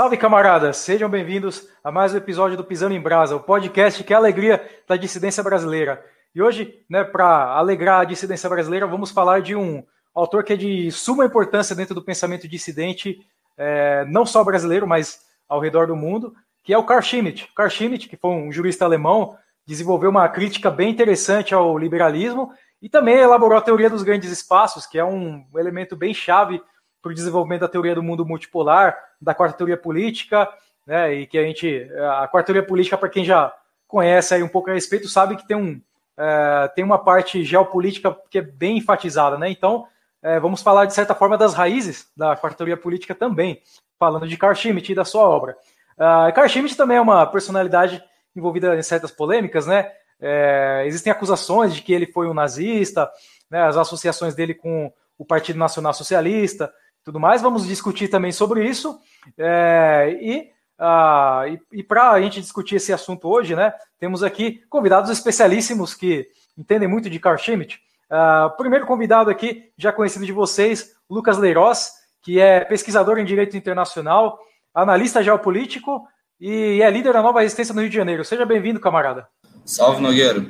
Salve, camaradas! Sejam bem-vindos a mais um episódio do Pisando em Brasa, o podcast que é a alegria da dissidência brasileira. E hoje, né, para alegrar a dissidência brasileira, vamos falar de um autor que é de suma importância dentro do pensamento dissidente, é, não só brasileiro, mas ao redor do mundo, que é o Carl Schmitt. Carl Schmitt, que foi um jurista alemão, desenvolveu uma crítica bem interessante ao liberalismo e também elaborou a teoria dos grandes espaços, que é um elemento bem chave para o desenvolvimento da teoria do mundo multipolar, da quarta teoria política, né, e que a gente, a quarta teoria política, para quem já conhece aí um pouco a respeito, sabe que tem, um, é, tem uma parte geopolítica que é bem enfatizada, né, então é, vamos falar de certa forma das raízes da quarta teoria política também, falando de Carl Schmitt e da sua obra. Uh, Carl Schmitt também é uma personalidade envolvida em certas polêmicas, né, é, existem acusações de que ele foi um nazista, né, as associações dele com o Partido Nacional Socialista, tudo mais. Vamos discutir também sobre isso. É, e uh, e, e para a gente discutir esse assunto hoje, né, temos aqui convidados especialíssimos que entendem muito de Carl Schmitt. Uh, primeiro convidado aqui, já conhecido de vocês, Lucas Leiroz, que é pesquisador em Direito Internacional, analista geopolítico e é líder da Nova Resistência no Rio de Janeiro. Seja bem-vindo, camarada. Salve, Nogueira.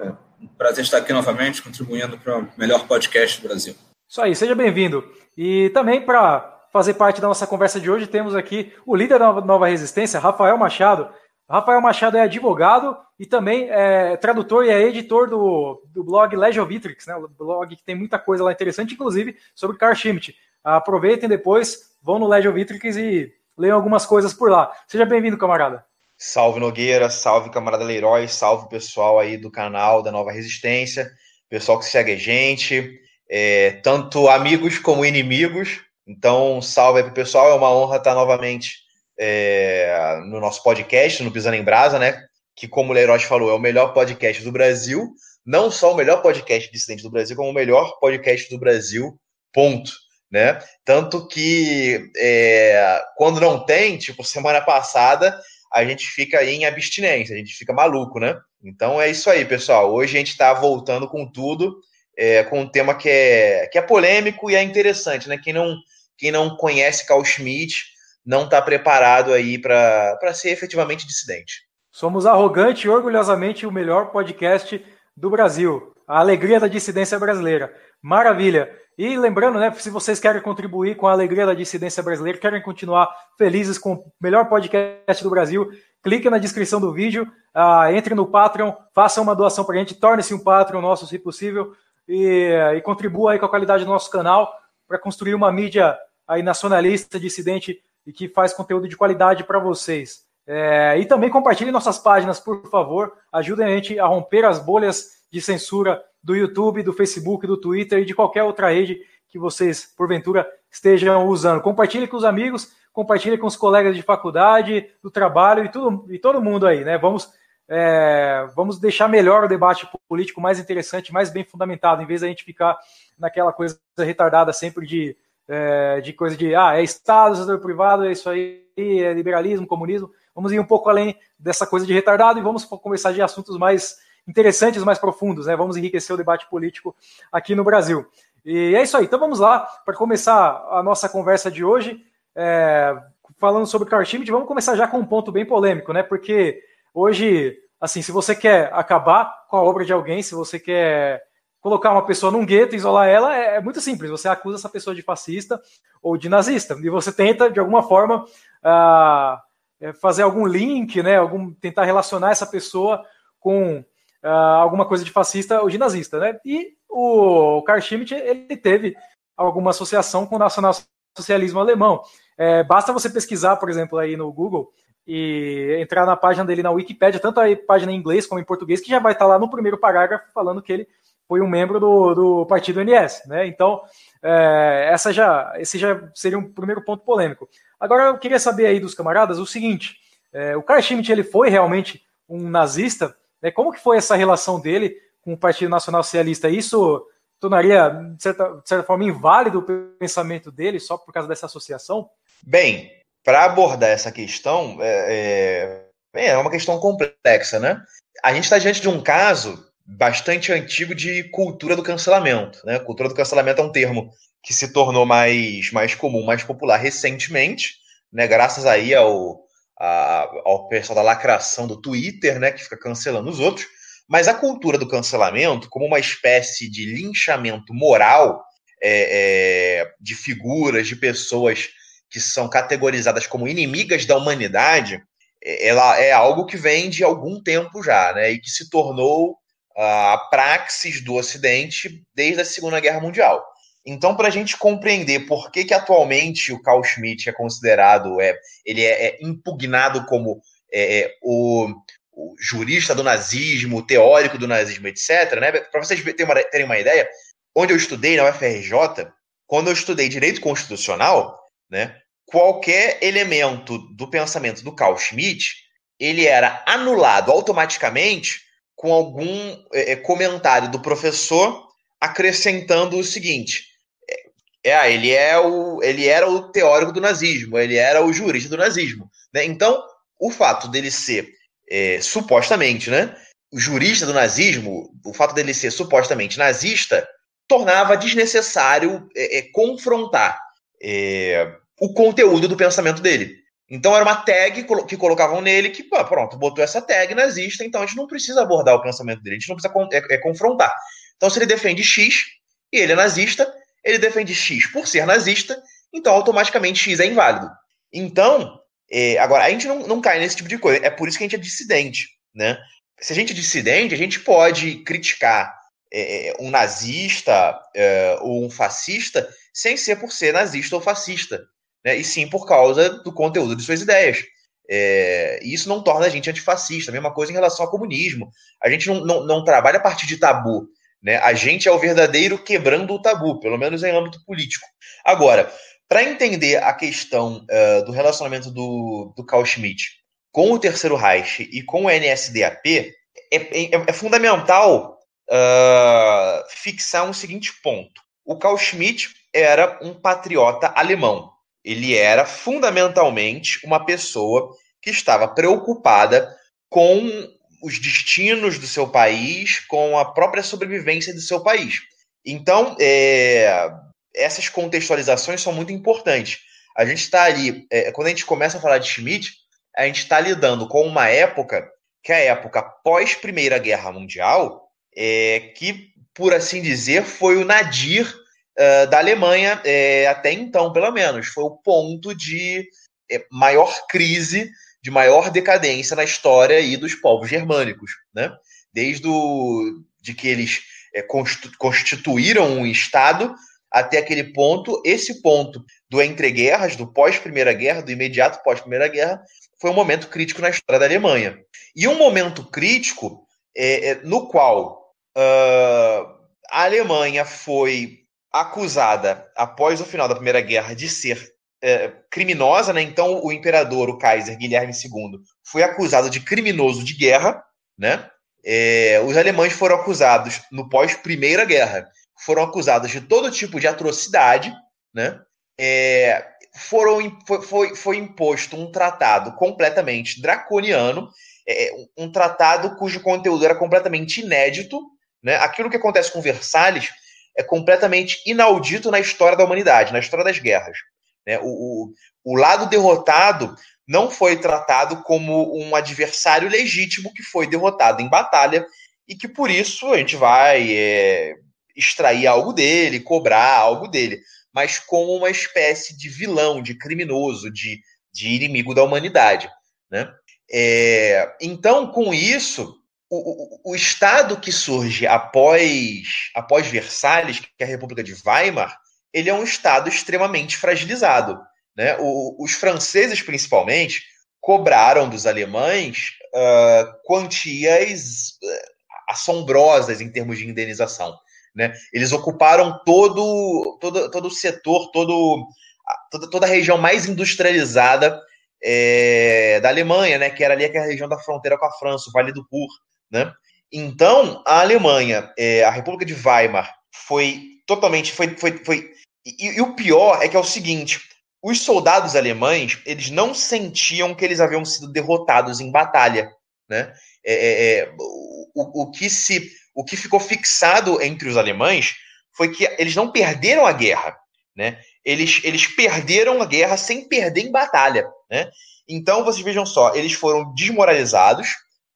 É prazer estar aqui novamente, contribuindo para o melhor podcast do Brasil. Isso aí, seja bem-vindo. E também para fazer parte da nossa conversa de hoje, temos aqui o líder da Nova Resistência, Rafael Machado. Rafael Machado é advogado e também é tradutor e é editor do, do blog Legiovitrix, né? O blog que tem muita coisa lá interessante, inclusive sobre Carl Schmitt. Aproveitem depois, vão no Legiovitrix e leiam algumas coisas por lá. Seja bem-vindo, camarada. Salve Nogueira, salve camarada Leroy, salve pessoal aí do canal da Nova Resistência, pessoal que segue a gente, é, tanto amigos como inimigos. Então, salve aí pro pessoal, é uma honra estar novamente é, no nosso podcast, no Pisando em Brasa, né? Que, como o Leroy falou, é o melhor podcast do Brasil. Não só o melhor podcast dissidente do Brasil, como o melhor podcast do Brasil, ponto. Né? Tanto que é, quando não tem, tipo, semana passada, a gente fica aí em abstinência, a gente fica maluco, né? Então é isso aí, pessoal. Hoje a gente está voltando com tudo é, com um tema que é, que é polêmico e é interessante, né? Quem não, quem não conhece Carl Schmitt não está preparado aí para ser efetivamente dissidente. Somos arrogante e orgulhosamente o melhor podcast do Brasil. A alegria da dissidência brasileira. Maravilha! E lembrando, né, se vocês querem contribuir com a alegria da dissidência brasileira, querem continuar felizes com o melhor podcast do Brasil, clique na descrição do vídeo, uh, entre no Patreon, faça uma doação para a gente, torne-se um Patreon nosso, se possível e, e contribua aí com a qualidade do nosso canal para construir uma mídia aí nacionalista, dissidente e que faz conteúdo de qualidade para vocês. É, e também compartilhe nossas páginas, por favor. Ajudem a gente a romper as bolhas de censura do YouTube, do Facebook, do Twitter e de qualquer outra rede que vocês, porventura, estejam usando. Compartilhe com os amigos, compartilhe com os colegas de faculdade, do trabalho e, tudo, e todo mundo aí, né? Vamos é, vamos deixar melhor o debate político mais interessante, mais bem fundamentado, em vez da gente ficar naquela coisa retardada sempre de, é, de coisa de ah, é Estado, setor privado, é isso aí, é liberalismo, comunismo. Vamos ir um pouco além dessa coisa de retardado e vamos conversar de assuntos mais interessantes, mais profundos, né? Vamos enriquecer o debate político aqui no Brasil. E é isso aí. Então vamos lá para começar a nossa conversa de hoje, é, falando sobre Carl Schmitt. Vamos começar já com um ponto bem polêmico, né? Porque Hoje, assim, se você quer acabar com a obra de alguém, se você quer colocar uma pessoa num gueto, isolar ela, é, é muito simples. Você acusa essa pessoa de fascista ou de nazista e você tenta de alguma forma uh, fazer algum link, né? Algum tentar relacionar essa pessoa com uh, alguma coisa de fascista ou de nazista, né? E o Carl Schmitt ele teve alguma associação com o nacionalsocialismo alemão. É, basta você pesquisar, por exemplo, aí no Google e entrar na página dele na Wikipedia, tanto a página em inglês como em português, que já vai estar lá no primeiro parágrafo falando que ele foi um membro do, do partido NS, né? Então, é, essa já, esse já seria um primeiro ponto polêmico. Agora, eu queria saber aí dos camaradas o seguinte: é, o Carl Schmitt ele foi realmente um nazista? Né? Como que foi essa relação dele com o Partido Nacional Socialista? Isso tornaria, de certa, de certa forma, inválido o pensamento dele só por causa dessa associação? Bem, para abordar essa questão, é, é, é, uma questão complexa, né? A gente está diante de um caso bastante antigo de cultura do cancelamento. Né? Cultura do cancelamento é um termo que se tornou mais, mais comum, mais popular recentemente, né? Graças aí ao, a, ao pessoal da lacração do Twitter, né? Que fica cancelando os outros. Mas a cultura do cancelamento, como uma espécie de linchamento moral é, é, de figuras, de pessoas que são categorizadas como inimigas da humanidade, ela é algo que vem de algum tempo já, né? E que se tornou a praxis do Ocidente desde a Segunda Guerra Mundial. Então, para a gente compreender por que, que atualmente o Carl Schmitt é considerado, é, ele é, é impugnado como é, é o, o, jurista do nazismo, o teórico do nazismo, etc., né? para vocês terem uma, terem uma ideia, onde eu estudei na UFRJ, quando eu estudei direito constitucional, né, qualquer elemento do pensamento do Carl Schmitt, ele era anulado automaticamente com algum é, é comentário do professor acrescentando o seguinte: é, é, ele é o, ele era o teórico do nazismo, ele era o jurista do nazismo, né? Então, o fato dele ser é, supostamente, né, o jurista do nazismo, o fato dele ser supostamente nazista, tornava desnecessário é, é, confrontar o conteúdo do pensamento dele. Então era uma tag que colocavam nele que, pô, pronto, botou essa tag nazista, então a gente não precisa abordar o pensamento dele, a gente não precisa é, é, confrontar. Então se ele defende X e ele é nazista, ele defende X por ser nazista, então automaticamente X é inválido. Então, é, agora, a gente não, não cai nesse tipo de coisa, é por isso que a gente é dissidente, né? Se a gente é dissidente, a gente pode criticar é, é, um nazista é, ou um fascista sem ser por ser nazista ou fascista, né? e sim por causa do conteúdo de suas ideias. É, e isso não torna a gente antifascista. A mesma coisa em relação ao comunismo. A gente não, não, não trabalha a partir de tabu. Né? A gente é o verdadeiro quebrando o tabu, pelo menos em âmbito político. Agora, para entender a questão uh, do relacionamento do, do Carl Schmitt com o Terceiro Reich e com o NSDAP, é, é, é fundamental uh, fixar um seguinte ponto. O Carl Schmitt era um patriota alemão. Ele era fundamentalmente uma pessoa que estava preocupada com os destinos do seu país, com a própria sobrevivência do seu país. Então, é, essas contextualizações são muito importantes. A gente está ali, é, quando a gente começa a falar de Schmitt, a gente está lidando com uma época que é a época pós Primeira Guerra Mundial, é, que, por assim dizer, foi o nadir uh, da Alemanha, é, até então, pelo menos. Foi o ponto de é, maior crise, de maior decadência na história aí dos povos germânicos. Né? Desde o, de que eles é, constituíram um Estado até aquele ponto, esse ponto do entreguerras, do pós-Primeira Guerra, do imediato pós-Primeira Guerra, foi um momento crítico na história da Alemanha. E um momento crítico é, é, no qual Uh, a Alemanha foi acusada, após o final da Primeira Guerra, de ser é, criminosa, né? Então, o imperador, o Kaiser Guilherme II, foi acusado de criminoso de guerra, né? É, os alemães foram acusados, no pós-Primeira Guerra, foram acusados de todo tipo de atrocidade, né? É, foram, foi, foi, foi imposto um tratado completamente draconiano, é, um tratado cujo conteúdo era completamente inédito, né? Aquilo que acontece com Versalhes é completamente inaudito na história da humanidade, na história das guerras. Né? O, o, o lado derrotado não foi tratado como um adversário legítimo que foi derrotado em batalha e que por isso a gente vai é, extrair algo dele, cobrar algo dele, mas como uma espécie de vilão, de criminoso, de, de inimigo da humanidade. Né? É, então, com isso, o, o, Estado que surge após, após Versalhes, que é a República de Weimar, ele é um Estado extremamente fragilizado. Né? O, os franceses, principalmente, cobraram dos alemães uh, quantias uh, assombrosas em termos de indenização. Né? Eles ocuparam todo, todo, todo o setor, todo, toda, toda a região mais industrializada é, da Alemanha, né? que era ali a região da fronteira com a França, o Vale do Ruhr. Né? Então, a Alemanha, é, a República de Weimar, foi totalmente. Foi, foi, foi e, e, o pior é que é o seguinte: os soldados alemães eles não sentiam que eles haviam sido derrotados em batalha. Né? É, é, é o, o, que se, o que ficou fixado entre os alemães foi que eles não perderam a guerra. Né? eles, eles perderam a guerra sem perder em batalha. Né? Então, vocês vejam só, eles foram desmoralizados,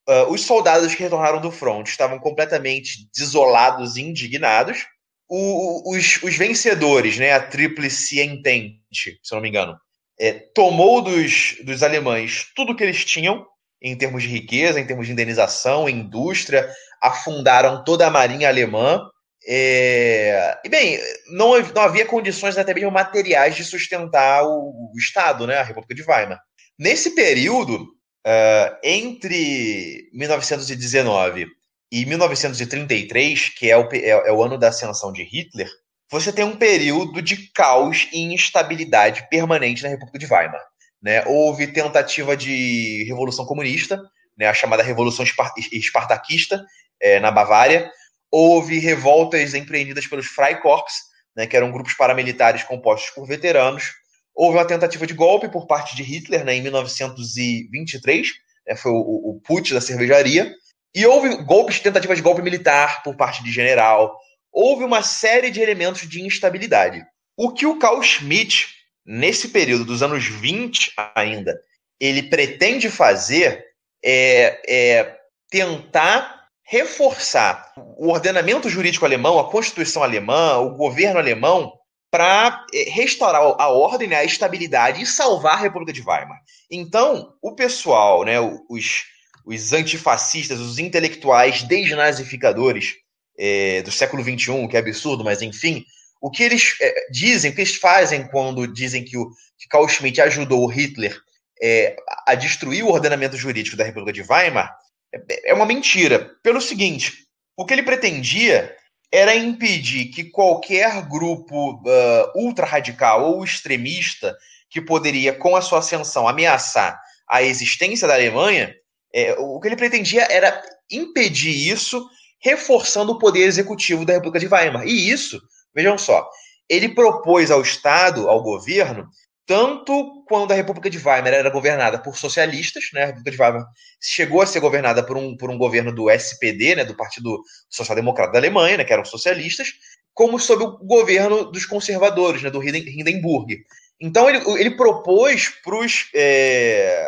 uh, os soldados que retornaram do front estavam completamente desolados e indignados, o, os, os, vencedores, né, a Tríplice Entente, se não me engano, é, tomou dos, dos alemães tudo que eles tinham, em termos de riqueza, em termos de indenização, indústria, afundaram toda a marinha alemã. É... E bem, não, não havia condições até mesmo materiais de sustentar o, o Estado, né, a República de Weimar. Nesse período, uh, entre 1919 e 1933, que é o, é, é o ano da ascensão de Hitler, você tem um período de caos e instabilidade permanente na República de Weimar. Né? Houve tentativa de revolução comunista, né, a chamada Revolução Espartaquista, é, na Bavária. Houve revoltas empreendidas pelos Freikorps, né, que eram grupos paramilitares compostos por veteranos. Houve uma tentativa de golpe por parte de Hitler né, em 1923, né, foi o, o da cervejaria. E houve golpes, tentativas de golpe militar por parte de general. Houve uma série de elementos de instabilidade. O que o Carl Schmitt, nesse período dos anos 20 ainda, ele pretende fazer é, é tentar reforçar o ordenamento jurídico alemão, a Constituição alemã, o governo alemão, para é, restaurar a ordem, né, a estabilidade e salvar a República de Weimar. Então, o pessoal, né, os, os antifascistas, os intelectuais desnazificadores é, do século XXI, que é absurdo, mas enfim, o que eles é, dizem, o que eles fazem quando dizem que o que Carl Schmitt ajudou o Hitler é, a destruir o ordenamento jurídico da República de Weimar é, é uma mentira. Pelo seguinte, o que ele pretendia era impedir que qualquer grupo uh, ultra-radical ou extremista que poderia, com a sua ascensão, ameaçar a existência da Alemanha, é, o que ele pretendia era impedir isso, reforçando o poder executivo da República de Weimar. E isso, vejam só, ele propôs ao Estado, ao governo, tanto quando a República de Weimar era governada por socialistas, né? A República de Weimar chegou a ser governada por um, por um governo do SPD, né? Do Partido Social Democrata da Alemanha, né? Que eram socialistas, como sob o governo dos conservadores, né? Do Hindenburg. Então ele, ele propôs para é,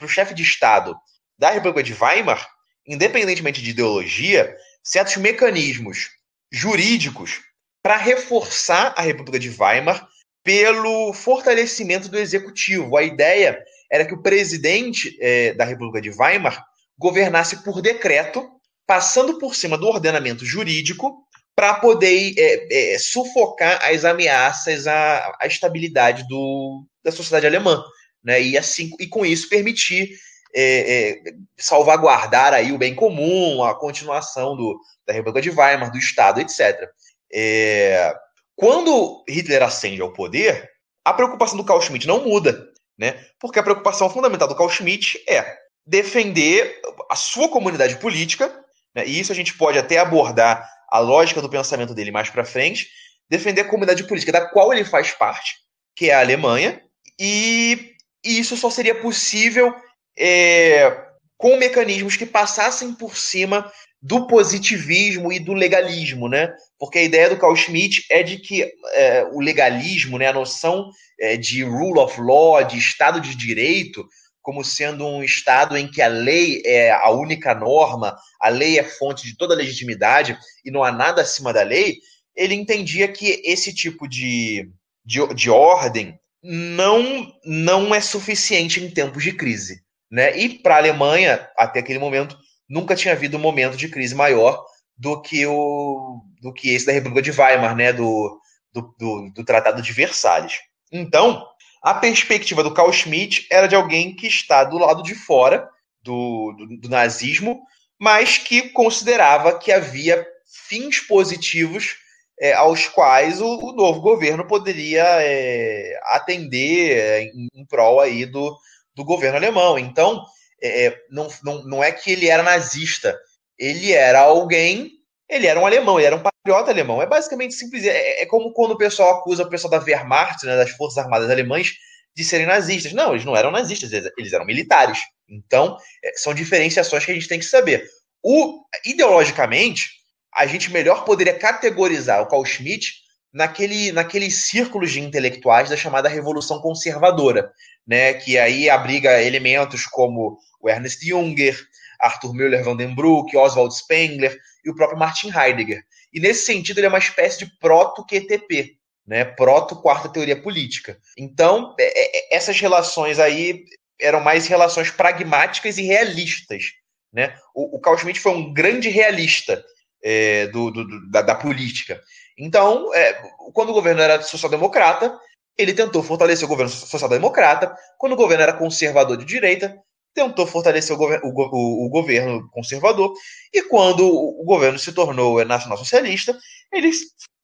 o chefe de Estado da República de Weimar, independentemente de ideologia, certos mecanismos jurídicos para reforçar a República de Weimar pelo fortalecimento do executivo. A ideia era que o presidente é, da República de Weimar governasse por decreto, passando por cima do ordenamento jurídico, para poder é, é, sufocar as ameaças à, à estabilidade do, da sociedade alemã. Né? E, assim, e com isso permitir é, é, salvaguardar aí o bem comum, a continuação do, da República de Weimar, do Estado, etc. É, quando Hitler ascende ao poder, a preocupação do Carl Schmitt não muda, né? Porque a preocupação fundamental do Carl Schmitt é defender a sua comunidade política, né? e isso a gente pode até abordar a lógica do pensamento dele mais para frente, defender a comunidade política da qual ele faz parte, que é a Alemanha, e, e isso só seria possível é, com mecanismos que passassem por cima do positivismo e do legalismo, né? Porque a ideia do Carl Schmitt é de que é, o legalismo, né, a noção é, de rule of law, de Estado de Direito, como sendo um Estado em que a lei é a única norma, a lei é fonte de toda legitimidade e não há nada acima da lei, ele entendia que esse tipo de, de, de ordem não, não é suficiente em tempos de crise. Né? E para a Alemanha, até aquele momento, nunca tinha havido um momento de crise maior do que o do que esse da República de Weimar, né, do, do, do, do Tratado de Versalhes. Então, a perspectiva do Carl Schmitt era de alguém que está do lado de fora do, do, do nazismo, mas que considerava que havia fins positivos é, aos quais o, o, novo governo poderia é, atender é, em, em prol aí do, do governo alemão. Então, é, é, não, não, não é que ele era nazista, ele era alguém, ele era um alemão, ele era um patriota alemão. É basicamente simples. É, é como quando o pessoal acusa o pessoal da Wehrmacht, né, das Forças Armadas Alemãs, de serem nazistas. Não, eles não eram nazistas, eles eram militares. Então, é, são diferenciações que a gente tem que saber. O, ideologicamente, a gente melhor poderia categorizar o Carl Schmitt naquele, naqueles círculos de intelectuais da chamada Revolução Conservadora, né, que aí abriga elementos como o Ernest Junger, Arthur Müller van den Oswald Spengler e o próprio Martin Heidegger. E nesse sentido ele é uma espécie de proto-QTP, né, proto-quarta teoria política. Então, é, é, essas relações aí eram mais relações pragmáticas e realistas. Né? O, o Carl Schmitt foi um grande realista é, do, do, da, da, política. Então, é, quando o governo era social-democrata, ele tentou fortalecer o governo social-democrata. Quando o governo era conservador de direita, tentou fortalecer o, gover o, o, o, governo conservador. E quando o governo se tornou nacional-socialista, ele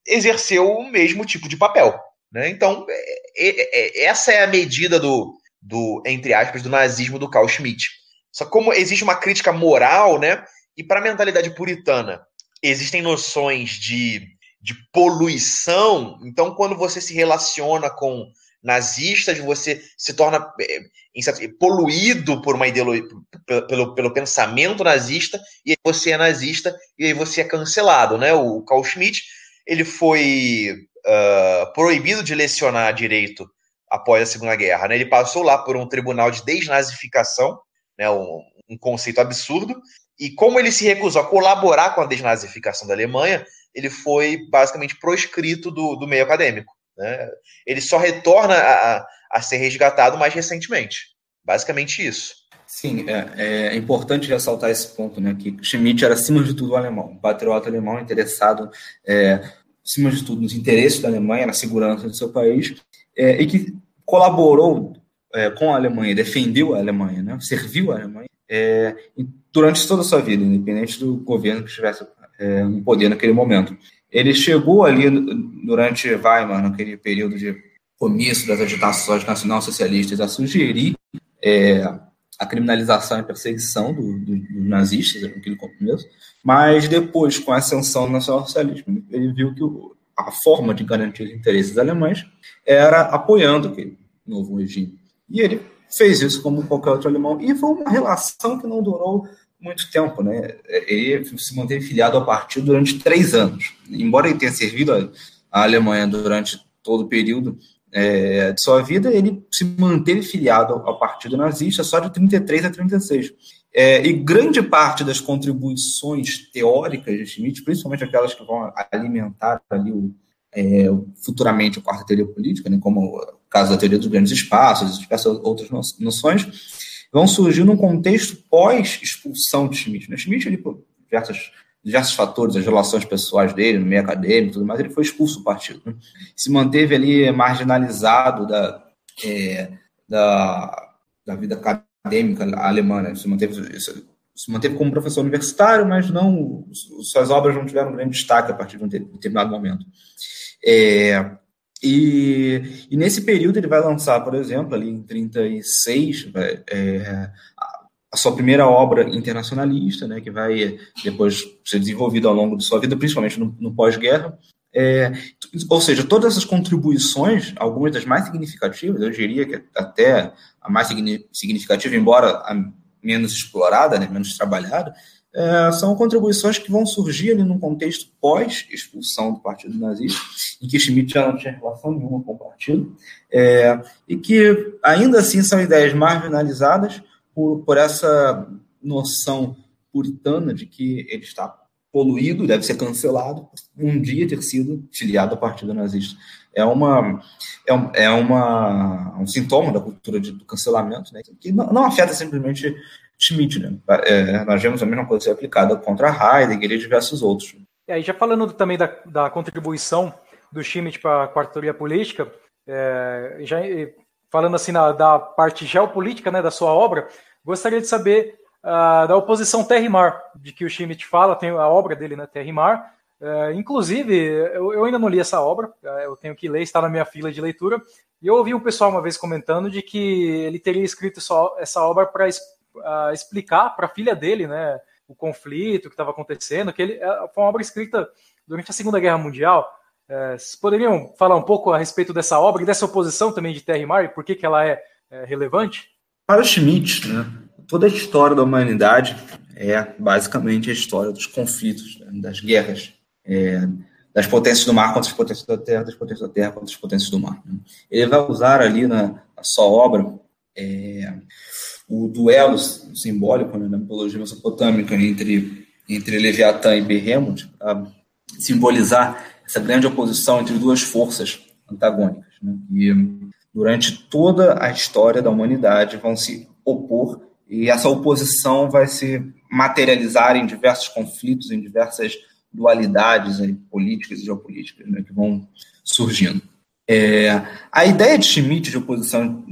exerceu o mesmo tipo de papel. Né? Então, é, é, é, essa é a medida do, do, entre aspas, do nazismo do Carl Schmitt. Só que como existe uma crítica moral, né? E para a mentalidade puritana, existem noções de, de poluição. Então, quando você se relaciona com nazistas, você se torna é, poluído por uma ideologia, pelo, pelo pensamento nazista, e aí você é nazista, e aí você é cancelado, né? O Carl Schmitt, ele foi uh, proibido de lecionar direito após a Segunda Guerra, né? Ele passou lá por um tribunal de desnazificação, né? Um, um conceito absurdo, e como ele se recusou a colaborar com a desnazificação da Alemanha, ele foi basicamente proscrito do, do meio acadêmico. Né? Ele só retorna a, a, ser resgatado mais recentemente. Basicamente isso. Sim, é, é, importante ressaltar esse ponto, né? Que Schmitt era, acima de tudo, alemão, um patriota alemão interessado, é, acima de tudo, nos interesses da Alemanha, na segurança do seu país, é, e que colaborou é, com a Alemanha, defendeu a Alemanha, né? serviu a Alemanha é, durante toda a sua vida, independente do governo que estivesse é, no poder naquele momento. Ele chegou ali durante Weimar, naquele período de comício das agitações nacional-socialistas, a sugerir é, a criminalização e perseguição dos do, do nazistas, naquele começo, mas depois, com a ascensão do nacional-socialismo, ele viu que o, a forma de garantir os interesses alemães era apoiando aquele novo regime. E ele fez isso como qualquer outro alemão, e foi uma relação que não durou muito tempo, né? Ele se manteve filiado ao partido durante três anos. Embora ele tenha servido a Alemanha durante todo o período é, de sua vida, ele se manteve filiado ao partido nazista só de 33 a 36. É, e grande parte das contribuições teóricas de Schmitt, principalmente aquelas que vão alimentar ali o, é, futuramente a quarta teoria política, né, como o caso da teoria dos grandes espaços diversas outras noções, vão surgir num contexto pós-expulsão de Schmitt. Né? Schmitt, ele, por diversos, diversos fatores, as relações pessoais dele, no meio acadêmico tudo mais, ele foi expulso do partido. Né? Se manteve ali marginalizado da, é, da, da vida acadêmica alemã, né? se, manteve, se manteve como professor universitário, mas não suas obras não tiveram grande destaque a partir de um determinado momento. É, e, e, nesse período ele vai lançar, por exemplo, ali em 36, vai, é, a sua primeira obra internacionalista, né, que vai depois ser desenvolvida ao longo de sua vida, principalmente no, no pós-guerra. É, ou seja, todas essas contribuições, algumas das mais significativas, eu diria que até a mais significativa, embora a menos explorada, né, menos trabalhada, é, são contribuições que vão surgir ali num contexto pós-expulsão do Partido Nazista, em que Schmitt já não tinha relação nenhuma com o partido, é, e que ainda assim são ideias marginalizadas por, por essa noção puritana de que ele está poluído, deve ser cancelado, um dia ter sido filiado ao Partido Nazista. É, uma, é, um, é uma, um sintoma da cultura de, do cancelamento, né, que não, não afeta simplesmente Schmidt, né? É, nós vemos a mesma coisa ser aplicada contra Heidegger e diversos outros. E aí, já falando também da, da contribuição do Schmidt para a teoria política, é, já falando assim na, da parte geopolítica né, da sua obra, gostaria de saber uh, da oposição terra e mar, de que o Schmidt fala, tem a obra dele, né, Terra e Mar. Uh, inclusive, eu, eu, ainda não li essa obra, uh, eu tenho que ler, está na minha fila de leitura, e eu ouvi um pessoal uma vez comentando de que ele teria escrito só essa obra para uh, explicar para a filha dele, né, o conflito que estava acontecendo, que ele é, foi uma obra escrita durante a Segunda Guerra Mundial. Uh, vocês poderiam falar um pouco a respeito dessa obra e dessa oposição também de Mar e por que, que ela é, é relevante? Para Schmidt, né, toda a história da humanidade é basicamente a história dos conflitos, né, das guerras, é, das potências do mar contra as potências da terra, das potências da terra contra as potências do mar. Né? Ele vai usar ali na, na sua obra é, o duelo simbólico né, na mitologia mesopotâmica entre, entre Leviatã e Behemoth para simbolizar essa grande oposição entre duas forças antagônicas. Né, e durante toda a história da humanidade vão se opor e essa oposição vai se materializar em diversos conflitos, em diversas dualidades aí, políticas e geopolíticas né, que vão surgindo. É, a ideia de Schmitt de oposição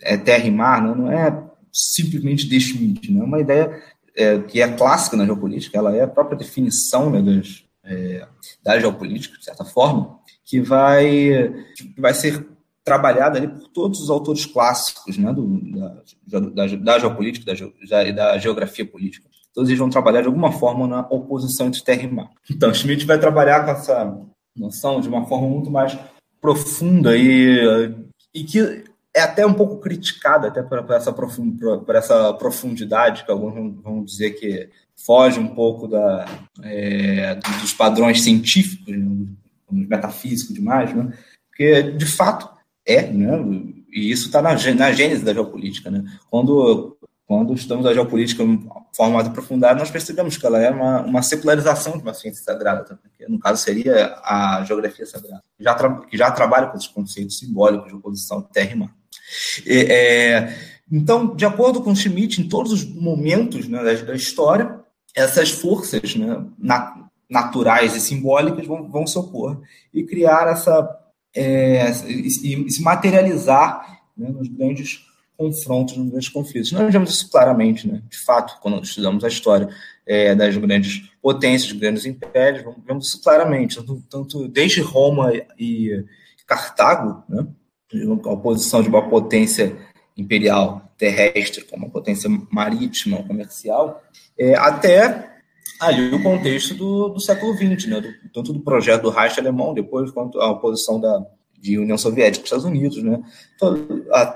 é, terra e mar não, não é simplesmente de Schmitt, não é uma ideia é, que é clássica na geopolítica, ela é a própria definição né, das, é, da geopolítica, de certa forma, que vai, que vai ser trabalhada ali por todos os autores clássicos né, do, da, da, da, geopolítica e da, da, geografia política. Todos eles vão trabalhar de alguma forma na oposição entre terra e mar. Então, Schmidt vai trabalhar com essa noção de uma forma muito mais profunda e, e que é até um pouco criticada até por, por essa, por, por, essa profundidade que alguns vão, dizer que foge um pouco da, é, dos padrões científicos, né, metafísicos demais, né? porque de fato é, né? E isso está na, na gênese da geopolítica, né? Quando quando estamos a geopolítica de forma aprofundada, nós percebemos que ela é uma, uma secularização de uma ciência sagrada, que no caso seria a geografia sagrada, que já, que já trabalha com esses conceitos simbólicos de oposição terra e mar. É, então, de acordo com Schmitt, em todos os momentos né, da, da, história, essas forças né, naturais e simbólicas vão, vão se opor e criar essa é, e, se materializar né, nos grandes confrontos, nos grandes conflitos. Nós vemos isso claramente, né? de fato, quando estudamos a história é, das grandes potências, dos grandes impérios, vemos isso claramente, tanto, tanto desde Roma e Cartago, né? A oposição de uma potência imperial terrestre com uma potência marítima, comercial, é, até ali o contexto do, do século XX, né? Do, tanto do projeto do Reich alemão, depois quanto a oposição da de União Soviética Estados Unidos, né? Então,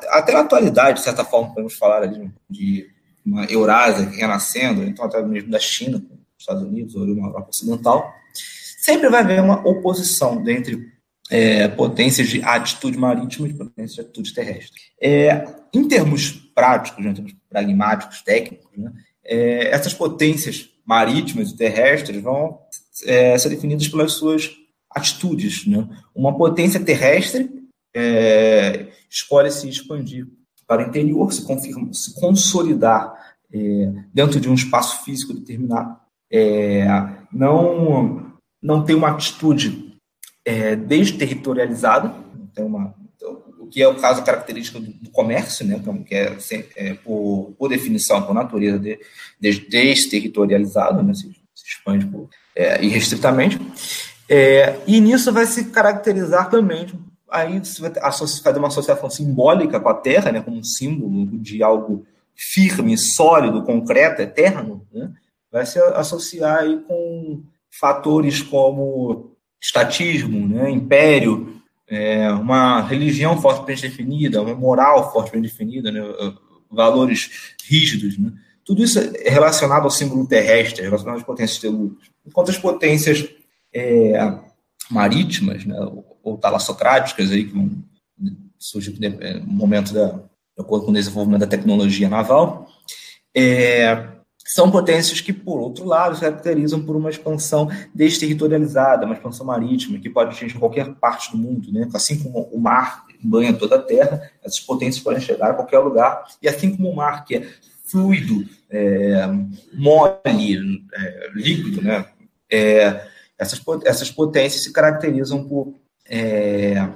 até na atualidade, de certa forma, podemos falar ali de uma Eurásia renascendo, então até mesmo da China Estados Unidos ou uma Europa Ocidental, sempre vai haver uma oposição entre é, potências de atitude marítima e potências de atitude terrestre. É, em termos práticos, né, em termos pragmáticos, técnicos, né, é, essas potências marítimas e terrestres vão é, ser definidas pelas suas atitudes. Né? Uma potência terrestre é, escolhe se expandir para o interior, se, confirma, se consolidar é, dentro de um espaço físico determinado. Não, não tem uma atitude é, desterritorializada, tem uma, o que é o caso característico do, comércio, né, que é, é por, por, definição, por natureza, de, de desterritorializado, né, se, se expande por, é, irrestritamente. É, e nisso vai se caracterizar também, aí você vai fazer uma associação simbólica com a Terra, né, como um símbolo de algo firme, sólido, concreto, eterno, né, vai se associar aí com fatores como estatismo, né, império, é, uma religião fortemente definida, uma moral fortemente definida, né, valores rígidos, né, tudo isso é relacionado ao símbolo terrestre, relacionado às potências telúricas. Enquanto as potências é, marítimas, né, ou talassocráticas, aí, que vão surgir no é, momento da, de acordo com o desenvolvimento da tecnologia naval, é, são potências que, por outro lado, se caracterizam por uma expansão desterritorializada, uma expansão marítima, que pode atingir qualquer parte do mundo. Né? Assim como o mar banha toda a Terra, essas potências podem chegar a qualquer lugar, e assim como o mar, que é fluido, é, mole, é, líquido, né? É, essas, essas potências se caracterizam por, é,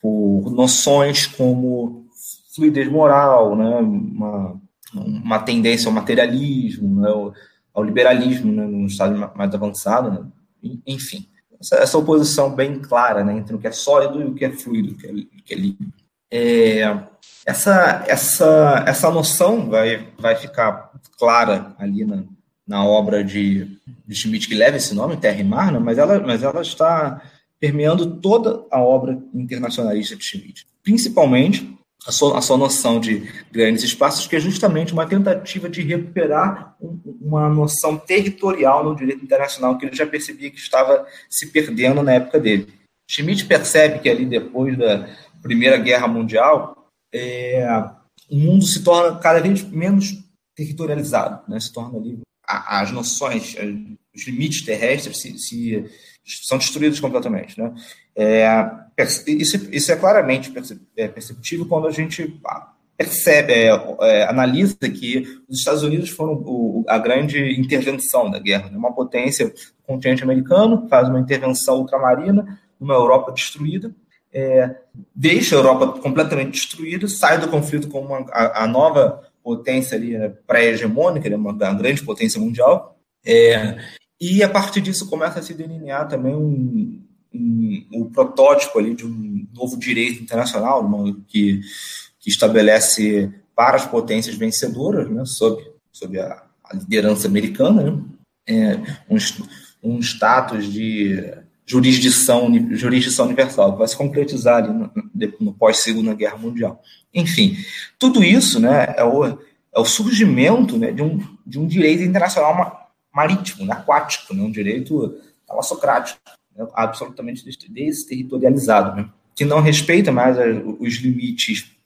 por noções como fluidez moral, né, uma, uma tendência ao materialismo, né, ao liberalismo né, no estado mais avançado, né, enfim. Essa, essa, oposição bem clara né, entre o que é sólido e o que é fluido, o que é, que é líquido. É, essa, essa, essa noção vai, vai ficar clara ali na, na obra de, de Schmidt, que leva esse nome, Terra e Mar, né? mas, ela, mas ela está permeando toda a obra internacionalista de Schmidt, principalmente a sua, a sua noção de grandes espaços, que é justamente uma tentativa de recuperar uma noção territorial no direito internacional que ele já percebia que estava se perdendo na época dele. Schmidt percebe que ali depois da Primeira Guerra Mundial, é, o mundo se torna cada vez menos territorializado, né? se torna ali as noções, os limites terrestres se, se são destruídos completamente, né? É, isso, isso é claramente é perceptível quando a gente percebe, é, é, analisa que os Estados Unidos foram o, a grande intervenção da guerra. Né? Uma potência do continente americano faz uma intervenção ultramarina numa Europa destruída, é, deixa a Europa completamente destruída, sai do conflito com uma, a, a nova potência ali né, pré-hegemônica, né, uma, uma grande potência mundial, é, e a partir disso começa a se delinear também um, um, um protótipo ali de um novo direito internacional uma, que, que estabelece para as potências vencedoras, né, sob, sob a, a liderança americana, né, é, um, um status de jurisdição, jurisdição universal, que vai se concretizar ali no, no pós-segunda guerra mundial. Enfim, tudo isso né, é, o, é o surgimento né, de, um, de um direito internacional marítimo, né, aquático, né, um direito talassocrático, né, absolutamente desterritorializado, né, que não respeita mais os limites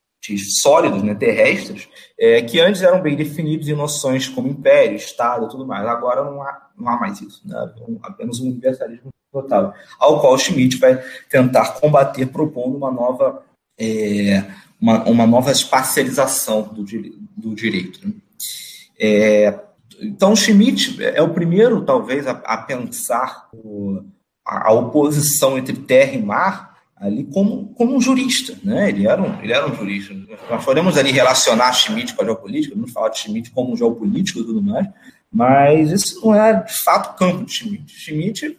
sólidos, né, terrestres, é, que antes eram bem definidos em noções como império, Estado e tudo mais. Agora não há, não há mais isso, né, apenas um universalismo total, ao qual Schmidt vai tentar combater propondo uma nova, é, uma, uma nova espacialização do, do direito. Né. É, então, Schmidt é o primeiro, talvez, a, a pensar o, a, a, oposição entre terra e mar ali como, como um jurista, né? Ele era um, ele era um jurista. Nós podemos ali relacionar Schmidt com a geopolítica, vamos falar de Schmidt como um geopolítico e tudo mais, mas isso não é de fato o campo de Schmidt. Schmidt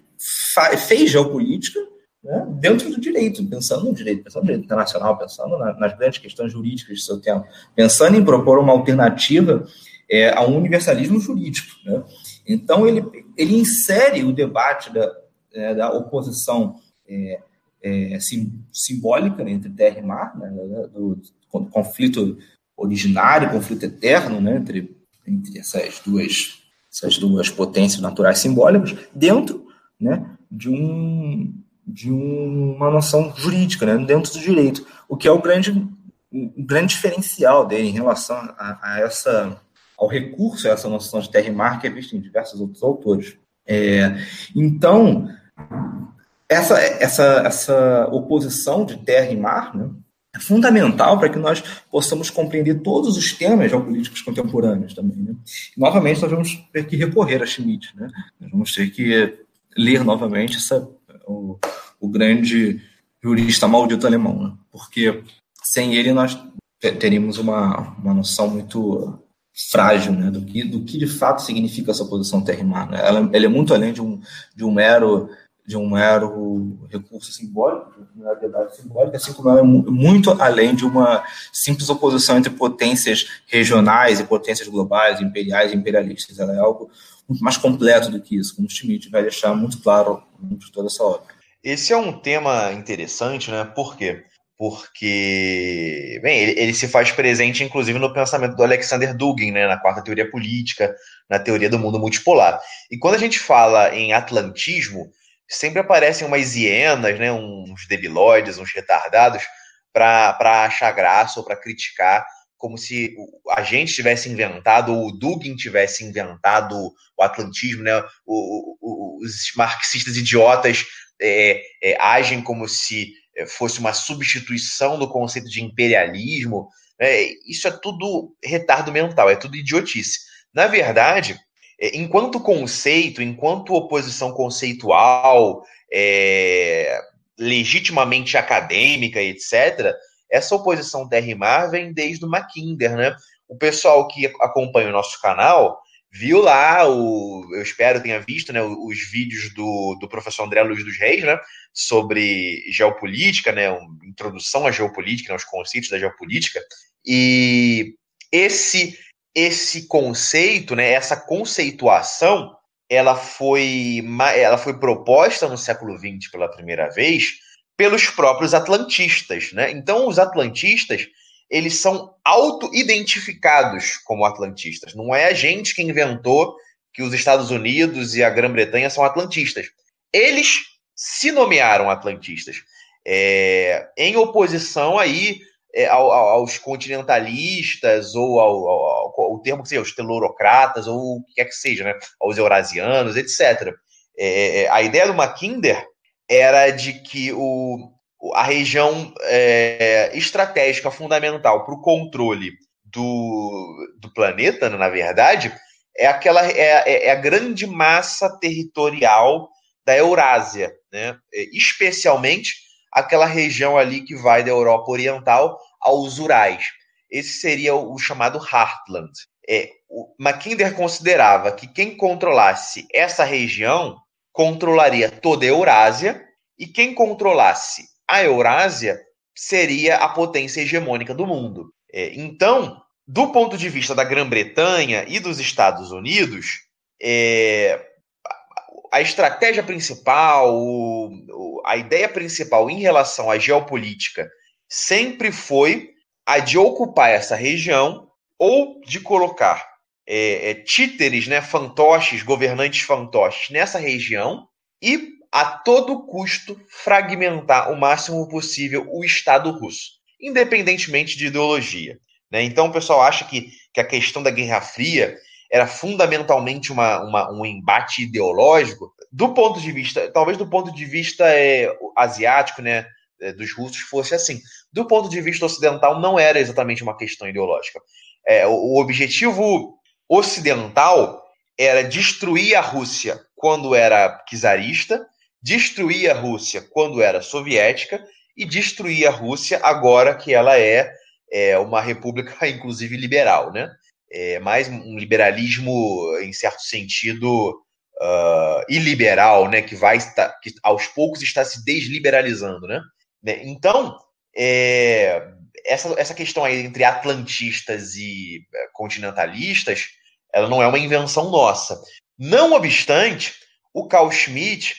fez geopolítica né, dentro do direito, pensando no direito, pensando no direito internacional, pensando na, nas grandes questões jurídicas do seu tempo, pensando em propor uma alternativa é, a um universalismo jurídico. Né? Então, ele, ele insere o debate da, é, da oposição é, é sim, simbólica né, entre terra e mar, né, do, do, conflito originário, conflito eterno né, entre, entre essas, duas, essas duas potências naturais simbólicas, dentro né, de, um, de uma noção jurídica, né, dentro do direito, o que é o grande, o grande diferencial dele em relação a, a essa ao recurso essa noção de terra e mar que é vista em diversos outros autores. É, então, essa, essa, essa oposição de terra e mar né, é fundamental para que nós possamos compreender todos os temas geopolíticos contemporâneos também. Né? E, novamente, nós vamos ter que recorrer a Schmidt, né? nós vamos ter que ler novamente essa, o, o grande jurista maldito alemão, né? porque sem ele nós teríamos uma, uma noção muito frágil né, do, que, do que de fato significa essa posição terra-mar. Né? Ela, ela, é muito além de um, de um mero de um mero recurso simbólico, de uma verdade simbólica, assim como ela é muito além de uma simples oposição entre potências regionais e potências globais, imperiais e imperialistas. Ela é algo muito mais completo do que isso, como Schmidt vai deixar muito claro de toda essa obra. Esse é um tema interessante, né? Por quê? Porque, bem, ele, ele, se faz presente, inclusive, no pensamento do Alexander Dugin, né, na quarta teoria política, na teoria do mundo multipolar. E quando a gente fala em atlantismo, sempre aparecem umas hienas, né, uns debilóides, uns retardados, para achar graça ou para criticar, como se a gente tivesse inventado, ou o Dugin tivesse inventado o atlantismo, né, o, o, os marxistas idiotas é, é, agem como se fosse uma substituição do conceito de imperialismo. Né? Isso é tudo retardo mental, é tudo idiotice. Na verdade, é, enquanto conceito, enquanto oposição conceitual, é, legitimamente acadêmica, etc., essa oposição terra e mar vem desde o Mackinder, né? O pessoal que acompanha o nosso canal viu lá, o, eu espero tenha visto, né, os vídeos do, do professor André Luiz dos Reis, né, sobre geopolítica, né, introdução à geopolítica, né, os conceitos da geopolítica, e esse esse conceito, né, essa conceituação, ela foi ela foi proposta no século XX pela primeira vez pelos próprios atlantistas, né? Então os atlantistas eles são auto-identificados como atlantistas. Não é a gente que inventou que os Estados Unidos e a Grã-Bretanha são atlantistas. Eles se nomearam atlantistas. É, em oposição aí é, aos continentalistas ou ao, ao, ao, termo que seja, os telurocratas ou o que quer que seja, né? aos eurasianos, etc. É, é, a ideia do Mackinder era de que o, a região é, estratégica fundamental para o controle do, do planeta, na verdade, é aquela é, é, é, a grande massa territorial da Eurásia, né? especialmente aquela região ali que vai da Europa Oriental aos Urais. Esse seria o chamado Heartland. É, o Mackinder considerava que quem controlasse essa região controlaria toda a Eurásia e quem controlasse a Eurásia seria a potência hegemônica do mundo. É, então, do ponto de vista da Grã-Bretanha e dos Estados Unidos, é, a estratégia principal, o, a ideia principal em relação à geopolítica sempre foi a de ocupar essa região ou de colocar é, é, títeres, né, fantoches, governantes fantoches nessa região e a todo custo fragmentar o máximo possível o Estado russo, independentemente de ideologia. Né? Então o pessoal acha que, que a questão da Guerra Fria era fundamentalmente uma, uma, um embate ideológico, do ponto de vista, talvez do ponto de vista é, asiático, né, é, dos russos, fosse assim. Do ponto de vista ocidental, não era exatamente uma questão ideológica. É, o, o objetivo ocidental era destruir a Rússia quando era czarista, destruir a Rússia quando era soviética e destruir a Rússia agora que ela é, é uma república, inclusive liberal, né? é, mais um liberalismo, em certo sentido, uh, iliberal, né, que vai estar, que aos poucos está se desliberalizando, né? né então, é, essa, essa questão aí entre atlantistas e é, continentalistas, ela não é uma invenção nossa. Não obstante, o Carl Schmitt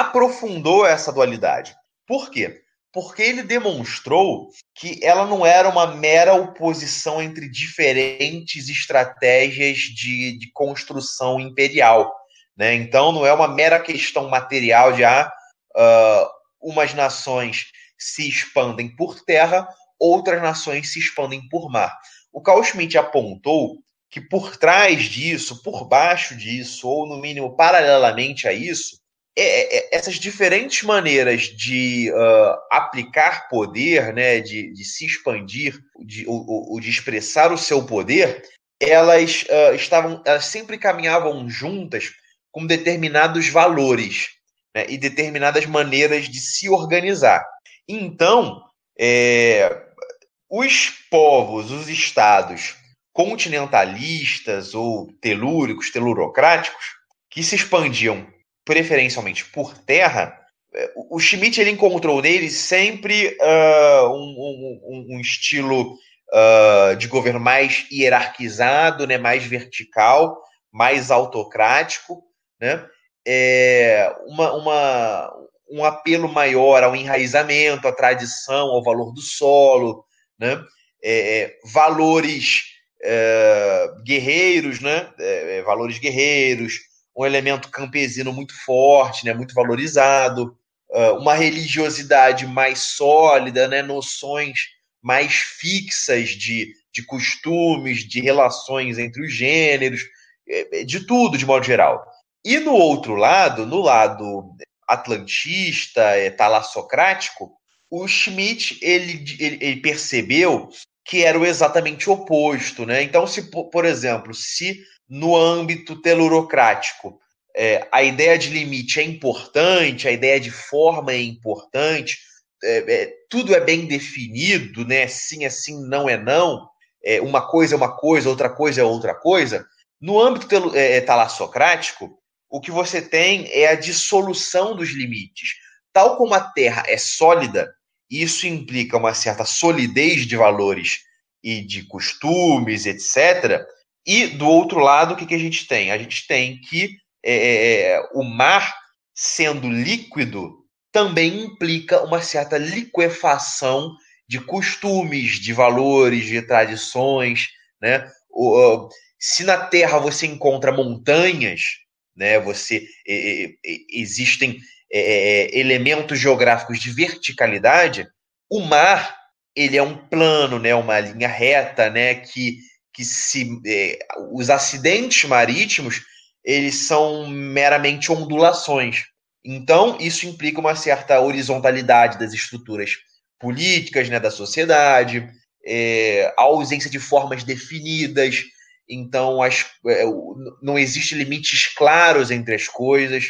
aprofundou essa dualidade. Por quê? porque ele demonstrou que ela não era uma mera oposição entre diferentes estratégias de, de construção imperial. Né? Então, não é uma mera questão material de ah, uh, umas nações se expandem por terra, outras nações se expandem por mar. O Carl Schmitt apontou que por trás disso, por baixo disso, ou no mínimo paralelamente a isso, é, é, é, essas diferentes maneiras de uh, aplicar poder, né, de, de se expandir, de, o, de expressar o seu poder, elas uh, estavam, elas sempre caminhavam juntas com determinados valores né, e determinadas maneiras de se organizar. Então, é, os povos, os estados continentalistas ou telúricos, telurocráticos, que se expandiam preferencialmente por terra, é, o Schmidt ele encontrou nele sempre uh, um, um, um, estilo uh, de governo mais hierarquizado, né, mais vertical, mais autocrático, né, é, uma, uma, um apelo maior ao enraizamento, à tradição, ao valor do solo, né, é, é valores é, guerreiros, né, é, valores guerreiros, um elemento campesino muito forte, né, muito valorizado, uma religiosidade mais sólida, né, noções mais fixas de, de costumes, de relações entre os gêneros, é, é, de tudo de modo geral. E no outro lado, no lado atlantista, é, talassocrático, o Schmidt ele, ele, ele, percebeu que era o exatamente oposto. Né? Então, se, por exemplo, se no âmbito telurocrático. É, a ideia de limite é importante, a ideia de forma é importante, é, é, tudo é bem definido, né? Sim é não é não. É, uma coisa é uma coisa, outra coisa é outra coisa. No âmbito telo, é, é talassocrático, o que você tem é a dissolução dos limites. Tal como a Terra é sólida, isso implica uma certa solidez de valores e de costumes, etc. E do outro lado, o que, que a gente tem? A gente tem que é, é, é, o mar, sendo líquido, também implica uma certa liquefação de costumes, de valores, de tradições, né? O, se na Terra você encontra montanhas, né? Você é, existem é, elementos geográficos de verticalidade, o mar ele é um plano, né? Uma linha reta, né? Que que se é, os acidentes marítimos eles são meramente ondulações. Então, isso implica uma certa horizontalidade das estruturas políticas né, da sociedade, é, a ausência de formas definidas, então as, é, não existe limites claros entre as coisas.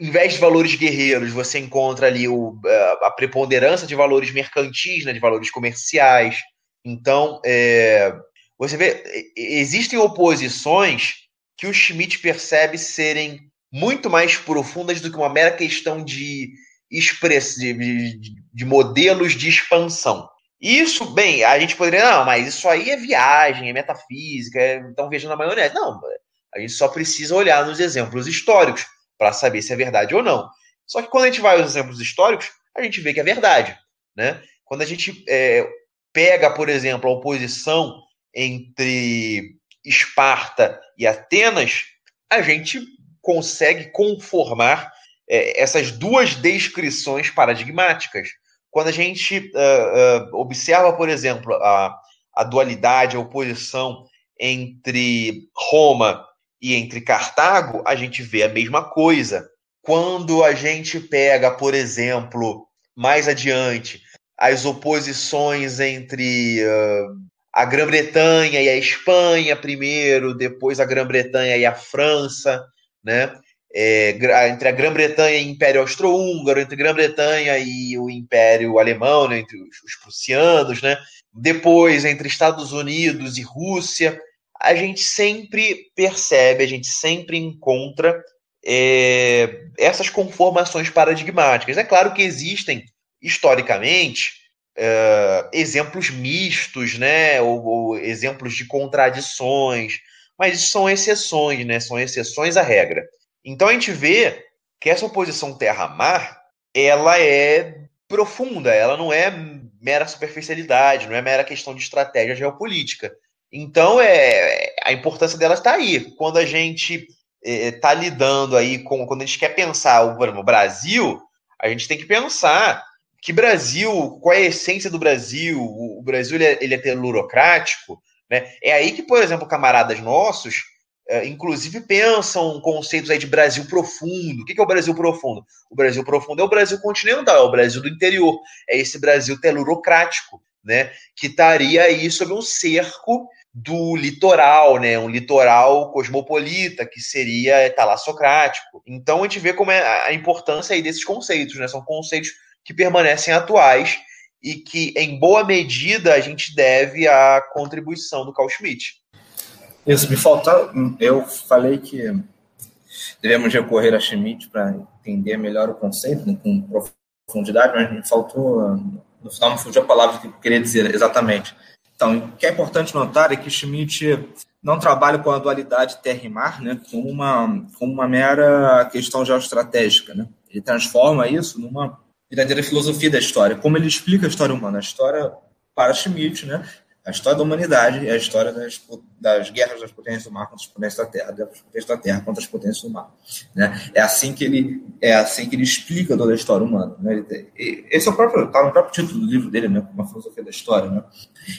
Em vez de valores guerreiros, você encontra ali o, a preponderância de valores mercantis, né, de valores comerciais. Então, é, você vê, existem oposições que o Schmidt percebe serem muito mais profundas do que uma mera questão de, express, de, de, de modelos de expansão. Isso, bem, a gente poderia, não, mas isso aí é viagem, é metafísica, é, então viajando na maionese. Não, a gente só precisa olhar nos exemplos históricos para saber se é verdade ou não. Só que quando a gente vai aos exemplos históricos, a gente vê que é verdade. Né? Quando a gente é, pega, por exemplo, a oposição entre Esparta e Atenas, a gente consegue conformar é, essas duas descrições paradigmáticas. Quando a gente uh, uh, observa, por exemplo, a, a dualidade, a oposição entre Roma e entre Cartago, a gente vê a mesma coisa. Quando a gente pega, por exemplo, mais adiante, as oposições entre uh, a Grã-Bretanha e a Espanha primeiro, depois a Grã-Bretanha e a França, né? É, entre a Grã-Bretanha e o Império Austro-Húngaro, entre a Grã-Bretanha e o Império Alemão, né? entre os, os prussianos, né? Depois, entre Estados Unidos e Rússia, a gente sempre percebe, a gente sempre encontra é, essas conformações paradigmáticas. É claro que existem, historicamente, é, exemplos mistos, né? Ou, ou, exemplos de contradições, mas isso são exceções, né? São exceções à regra. Então a gente vê que essa oposição terra-mar, ela é profunda, ela não é mera superficialidade, não é mera questão de estratégia geopolítica. Então é a importância dela está aí. Quando a gente está é, lidando aí com, quando a gente quer pensar o Brasil, a gente tem que pensar que Brasil, qual é a essência do Brasil? O Brasil ele é, ele é telurocrático, né? É aí que, por exemplo, camaradas nossos, é, inclusive, pensam conceitos aí de Brasil profundo. O que é o Brasil profundo? O Brasil profundo é o Brasil continental, é o Brasil do interior, é esse Brasil telurocrático, né? Que estaria aí sob um cerco do litoral, né? Um litoral cosmopolita, que seria talassocrático. Então a gente vê como é a importância aí desses conceitos, né? São conceitos que permanecem atuais e que, em boa medida, a gente deve à contribuição do Carl Schmitt. Isso, me falta. Eu falei que devemos recorrer a Schmitt para entender melhor o conceito, né, com profundidade, mas me faltou. No final, me fugiu a palavra que eu queria dizer exatamente. Então, o que é importante notar é que Schmitt não trabalha com a dualidade terra e mar, né, como uma, como uma mera questão geoestratégica. Né? Ele transforma isso numa verdadeira filosofia da história, como ele explica a história humana. A história, para Schmitt, né, a história da humanidade é a história das, das guerras das potências do mar contra as potências da terra, das potências da terra contra as potências do mar. Né? É assim que ele é assim que ele explica toda a história humana. Né? esse é o próprio está no próprio título do livro dele, né? Uma filosofia da história. Né?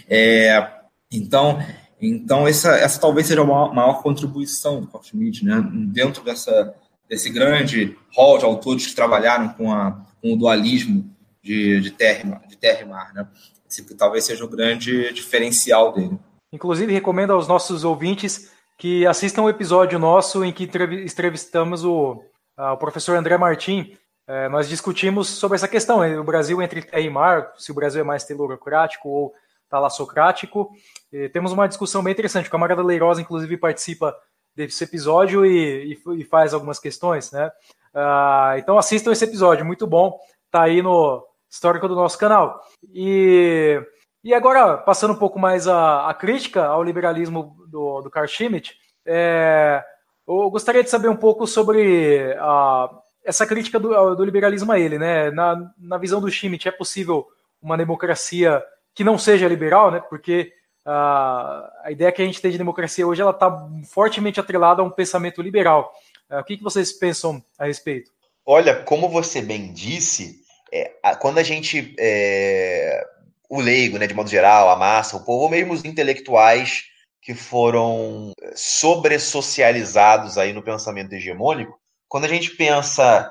É, então, então essa, essa talvez seja a maior, maior contribuição do Carl Schmitt, né? Dentro dessa desse grande hall de autores que trabalharam com a com o dualismo de, de, terra, de terra e mar. Né? Esse talvez seja o grande diferencial dele. Inclusive, recomendo aos nossos ouvintes que assistam o episódio nosso em que entrevistamos o, o professor André Martim. É, nós discutimos sobre essa questão, o Brasil entre terra e mar, se o Brasil é mais telurocrático ou talassocrático. E temos uma discussão bem interessante. O camarada Leirosa, inclusive, participa desse episódio e, e, e faz algumas questões, né? Uh, então assistam esse episódio, muito bom. Tá aí no histórico do nosso canal. E, e agora, passando um pouco mais a, a crítica ao liberalismo do, do Carl Schmitt, é, eu gostaria de saber um pouco sobre a, essa crítica do, do, liberalismo a ele. Né? Na, na visão do Schmitt, é possível uma democracia que não seja liberal, né? Porque uh, a ideia que a gente tem de democracia hoje ela está fortemente atrelada a um pensamento liberal. Uh, o que, que vocês pensam a respeito? Olha, como você bem disse, é, a, quando a gente é, o leigo, né, de modo geral, a massa, o povo, ou mesmo os intelectuais que foram sobressocializados aí no pensamento hegemônico, quando a gente pensa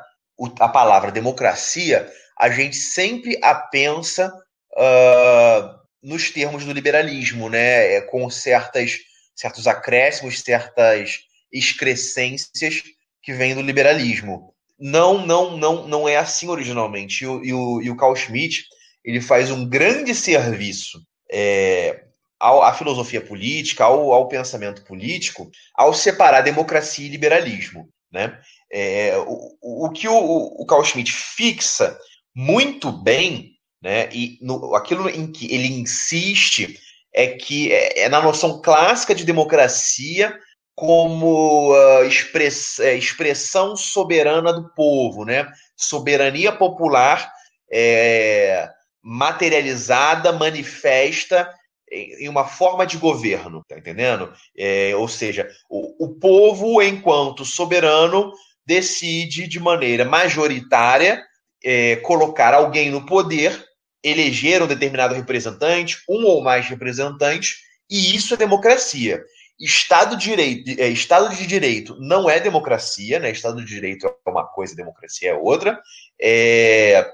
a palavra democracia, a gente sempre a pensa uh, nos termos do liberalismo, né? É, com certas, certos acréscimos, certas excrescências que vêm do liberalismo. Não, não, não, não é assim originalmente. E o, e o, e o Carl Schmitt ele faz um grande serviço é, à filosofia política, ao, ao pensamento político, ao separar democracia e liberalismo. Né? É, o, o que o, o Carl Schmitt fixa muito bem, né, e no, aquilo em que ele insiste é que é, é na noção clássica de democracia como uh, express, é, expressão soberana do povo, né? soberania popular é, materializada, manifesta em uma forma de governo, tá entendendo? É, ou seja, o, o povo, enquanto soberano, decide de maneira majoritária é, colocar alguém no poder, eleger um determinado representante, um ou mais representantes, e isso é democracia. Estado de direito, é, Estado de direito não é democracia, né? Estado de direito é uma coisa, democracia é outra. É,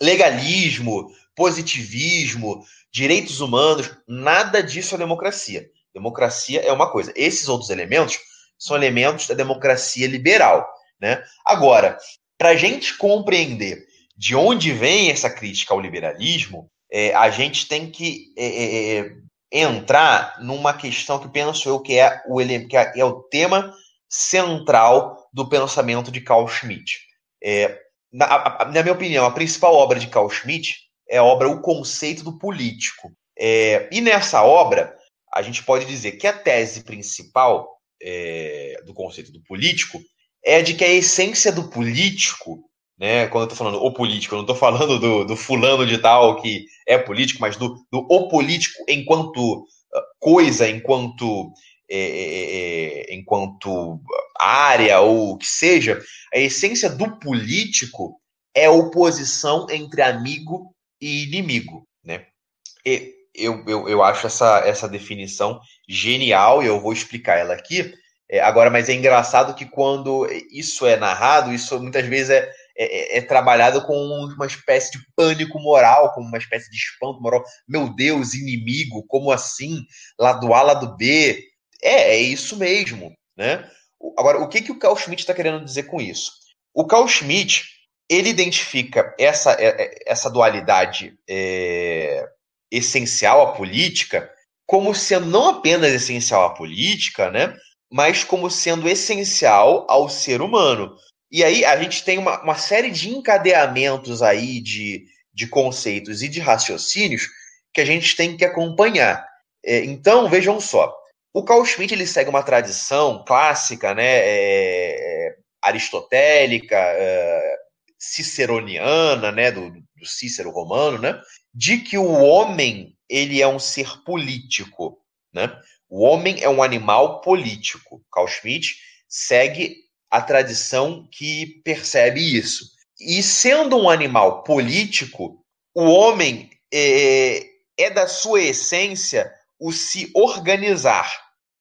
legalismo, positivismo, direitos humanos, nada disso é democracia. Democracia é uma coisa. Esses outros elementos são elementos da democracia liberal. Né? Agora, para a gente compreender de onde vem essa crítica ao liberalismo, é, a gente tem que é, é, é entrar numa questão que penso eu que é o, que é, é o tema central do pensamento de Carl Schmitt. É, na, na, minha opinião, a principal obra de Carl Schmitt é a obra O Conceito do Político. É, e nessa obra, a gente pode dizer que a tese principal é, do conceito do político é de que a essência do político, né, quando eu estou falando o político, eu não estou falando do, do, fulano de tal que é político, mas do, do o político enquanto ah, coisa, enquanto é, é, é, enquanto área ou o que seja, a essência do político é oposição entre amigo e inimigo, né? E eu, eu, eu acho essa, essa definição genial e eu vou explicar ela aqui. É, agora, mas é engraçado que quando isso é narrado, isso muitas vezes é, é, é, trabalhado com uma espécie de pânico moral, como uma espécie de espanto moral. Meu Deus, inimigo, como assim? Lado A, lado B. É, é isso mesmo, né? Agora, o que, que o Carl Schmitt está querendo dizer com isso? O Carl Schmitt, ele identifica essa, é, é, essa dualidade é, essencial à política como sendo não apenas essencial à política, né, mas como sendo essencial ao ser humano. E aí a gente tem uma, uma série de encadeamentos aí de, de conceitos e de raciocínios que a gente tem que acompanhar. É, então, vejam só, o Carl Schmitt ele segue uma tradição clássica, né, é, é, aristotélica, é, ciceroniana, né, do, do, Cícero romano, né, de que o homem ele é um ser político, né? O homem é um animal político. Carl Schmitt segue a tradição que percebe isso. E sendo um animal político, o homem é, é da sua essência o se organizar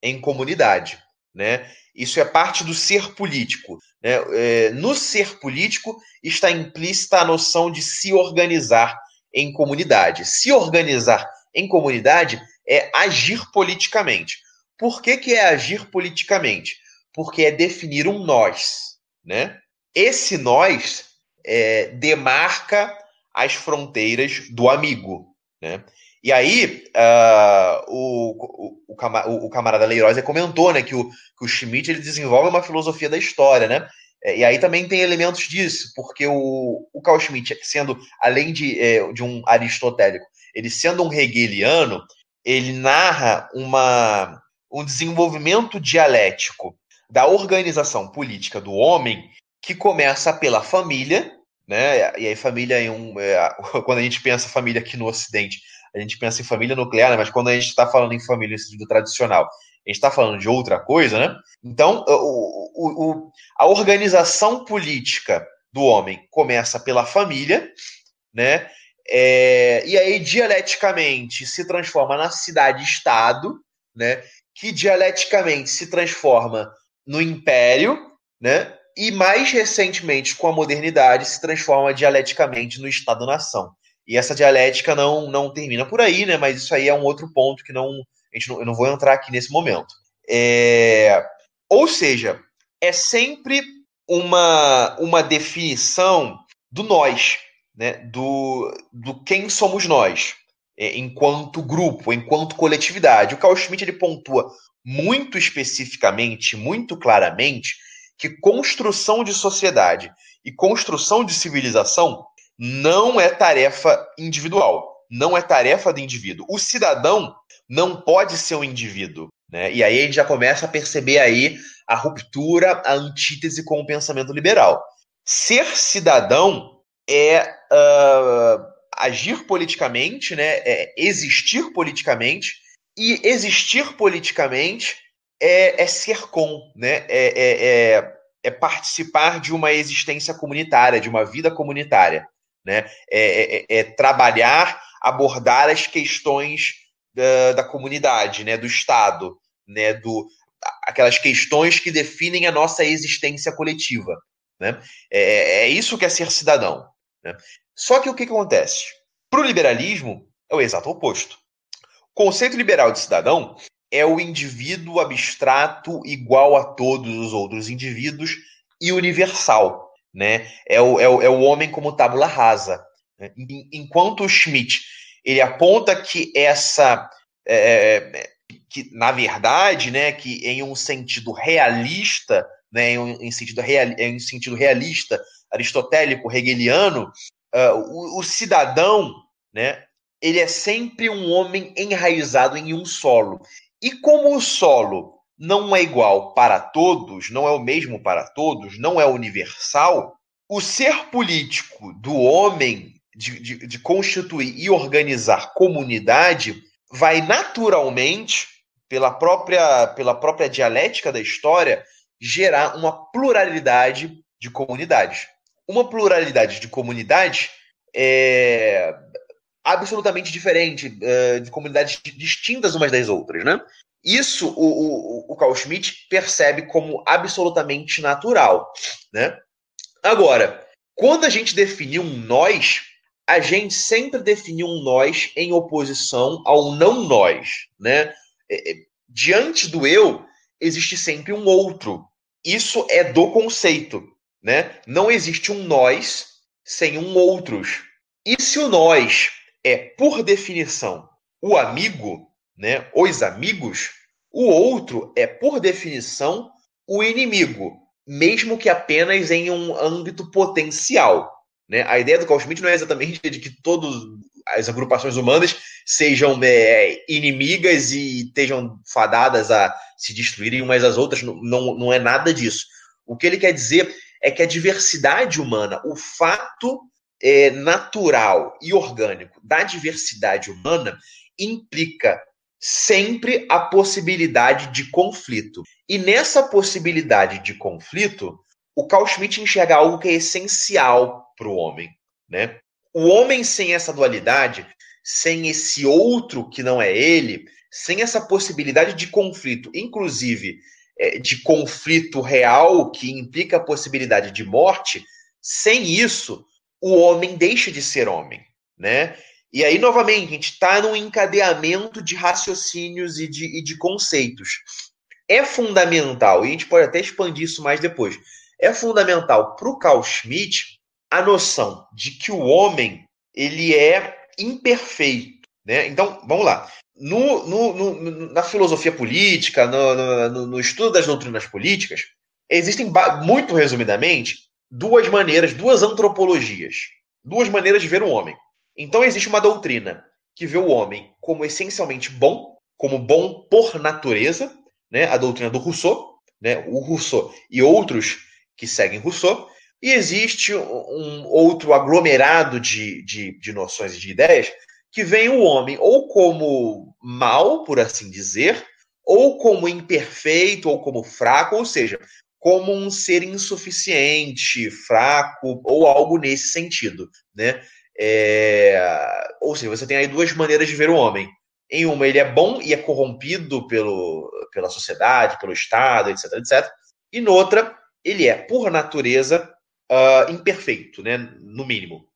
em comunidade, né? Isso é parte do ser político. Né? É, no ser político está implícita a noção de se organizar em comunidade. Se organizar em comunidade é agir politicamente. Por que, que é agir politicamente? Porque é definir um nós. Né? Esse nós é, demarca as fronteiras do amigo. Né? E aí, uh, o, o, o, camarada Leirosa comentou né, que, o, que o Schmidt ele desenvolve uma filosofia da história, né? É, e aí também tem elementos disso, porque o, o Carl Schmitt, sendo, além de, é, de um aristotélico, ele sendo um hegeliano, ele narra uma, um desenvolvimento dialético da organização política do homem que começa pela família, né? E aí família em um, é, quando a gente pensa família aqui no Ocidente, a gente pensa em família nuclear, né? mas quando a gente está falando em família no sentido tradicional, a gente está falando de outra coisa, né? Então, o, o, o, a organização política do homem começa pela família, né? É, e aí, dialeticamente, se transforma na cidade-estado, né? Que dialeticamente se transforma no império, né? E mais recentemente, com a modernidade, se transforma dialeticamente no Estado-nação. E essa dialética não, não termina por aí, né? Mas isso aí é um outro ponto que não, a gente não, eu não vou entrar aqui nesse momento. É, ou seja, é sempre uma, uma definição do nós, né? do, do quem somos nós, é, enquanto grupo, enquanto coletividade. O Carl Schmitt ele pontua muito especificamente, muito claramente, que construção de sociedade e construção de civilização não é tarefa individual, não é tarefa do indivíduo. O cidadão não pode ser um indivíduo, né? E aí a gente já começa a perceber aí a ruptura, a antítese com o pensamento liberal. Ser cidadão é uh, agir politicamente, né? É existir politicamente e existir politicamente é, é ser com, né? É, é, é, é participar de uma existência comunitária, de uma vida comunitária né? É, é, é trabalhar, abordar as questões da, da, comunidade, né? Do Estado, né? Do, aquelas questões que definem a nossa existência coletiva, né? É, é, isso que é ser cidadão. Né? Só que o que acontece? Para o liberalismo é o exato oposto. Conceito liberal de cidadão é o indivíduo abstrato igual a todos os outros indivíduos e universal né? É o, é o, é o homem como tábula rasa. Né? Enquanto o Schmidt ele aponta que essa é, é, que na verdade, né, que em um sentido realista, né, em, um, em sentido real, em sentido realista, aristotélico, hegeliano, uh, o, o cidadão, né, ele é sempre um homem enraizado em um solo. E como o solo não é igual para todos, não é o mesmo para todos, não é universal, o ser político do homem de, de, de constituir e organizar comunidade vai naturalmente, pela própria, pela própria dialética da história, gerar uma pluralidade de comunidades. Uma pluralidade de comunidades é absolutamente diferente, é, de comunidades distintas umas das outras, né? Isso o, o, o Carl Schmitt percebe como absolutamente natural. Né? Agora, quando a gente definiu um nós, a gente sempre definiu um nós em oposição ao não nós. Né? É, é, diante do eu, existe sempre um outro. Isso é do conceito. Né? Não existe um nós sem um outros. E se o nós é, por definição, o amigo, né, os amigos, o outro é, por definição, o inimigo, mesmo que apenas em um âmbito potencial. Né? A ideia do Carl Schmitt não é exatamente de que todas as agrupações humanas sejam é, inimigas e estejam fadadas a se destruírem umas às outras, não, não, não é nada disso. O que ele quer dizer é que a diversidade humana, o fato é, natural e orgânico da diversidade humana, implica sempre a possibilidade de conflito. E nessa possibilidade de conflito, o Carl Schmitt enxerga algo que é essencial para o homem. Né? O homem sem essa dualidade, sem esse outro que não é ele, sem essa possibilidade de conflito, inclusive é, de conflito real, que implica a possibilidade de morte, sem isso, o homem deixa de ser homem. Né? E aí, novamente, a gente está num encadeamento de raciocínios e de, e de conceitos. É fundamental, e a gente pode até expandir isso mais depois, é fundamental para o Carl Schmitt a noção de que o homem ele é imperfeito. Né? Então, vamos lá. No, no, no, na filosofia política, no, no, estudo das doutrinas políticas, existem, muito resumidamente, duas maneiras, duas antropologias, duas maneiras de ver o homem. Então existe uma doutrina que vê o homem como essencialmente bom, como bom por natureza, né? A doutrina do Rousseau, né? O Rousseau e outros que seguem Rousseau e existe um outro aglomerado de, de, de noções e de ideias que vem o homem ou como mal, por assim dizer, ou como imperfeito, ou como fraco, ou seja, como um ser insuficiente, fraco, ou algo nesse sentido, né? É... Ou seja, você tem aí duas maneiras de ver o homem. Em uma, ele é bom e é corrompido pelo, pela sociedade, pelo Estado, etc, etc. E noutra, ele é, por natureza, uh, imperfeito, né? No mínimo.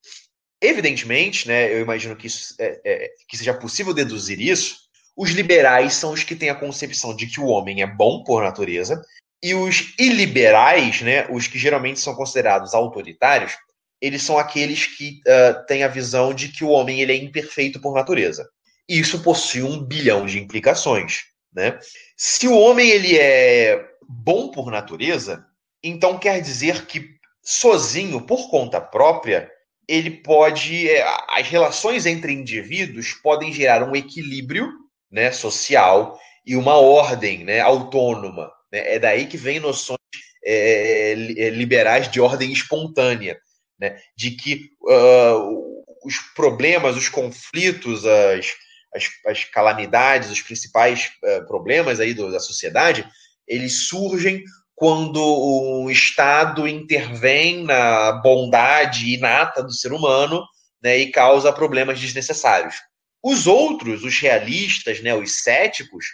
Evidentemente, né, eu imagino que, isso, é, é, que seja possível deduzir isso, os liberais são os que têm a concepção de que o homem é bom por natureza, e os iliberais, né, os que geralmente são considerados autoritários, eles são aqueles que uh, têm a visão de que o homem ele é imperfeito por natureza. E isso possui um bilhão de implicações. Né? Se o homem ele é bom por natureza, então quer dizer que sozinho, por conta própria, ele pode. É, as relações entre indivíduos podem gerar um equilíbrio né, social e uma ordem né, autônoma. Né? É daí que vem noções é, é, liberais de ordem espontânea, né? de que uh, os problemas, os conflitos, as, as, as calamidades, os principais uh, problemas aí do, da sociedade, eles surgem quando o Estado intervém na bondade inata do ser humano né, e causa problemas desnecessários. Os outros, os realistas, né, os céticos,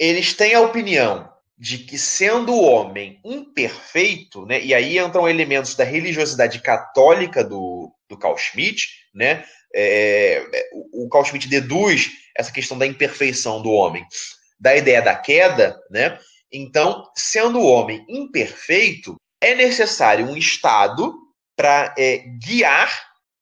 eles têm a opinião de que, sendo o homem imperfeito, né, e aí entram elementos da religiosidade católica do, do Carl Schmitt, né, é, o Carl Schmitt deduz essa questão da imperfeição do homem da ideia da queda, né, então, sendo o homem imperfeito, é necessário um Estado para é, guiar,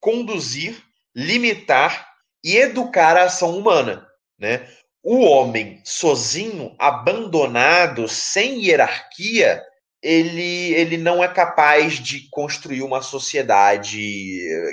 conduzir, limitar e educar a ação humana. Né? O homem sozinho, abandonado, sem hierarquia, ele, ele não é capaz de construir uma sociedade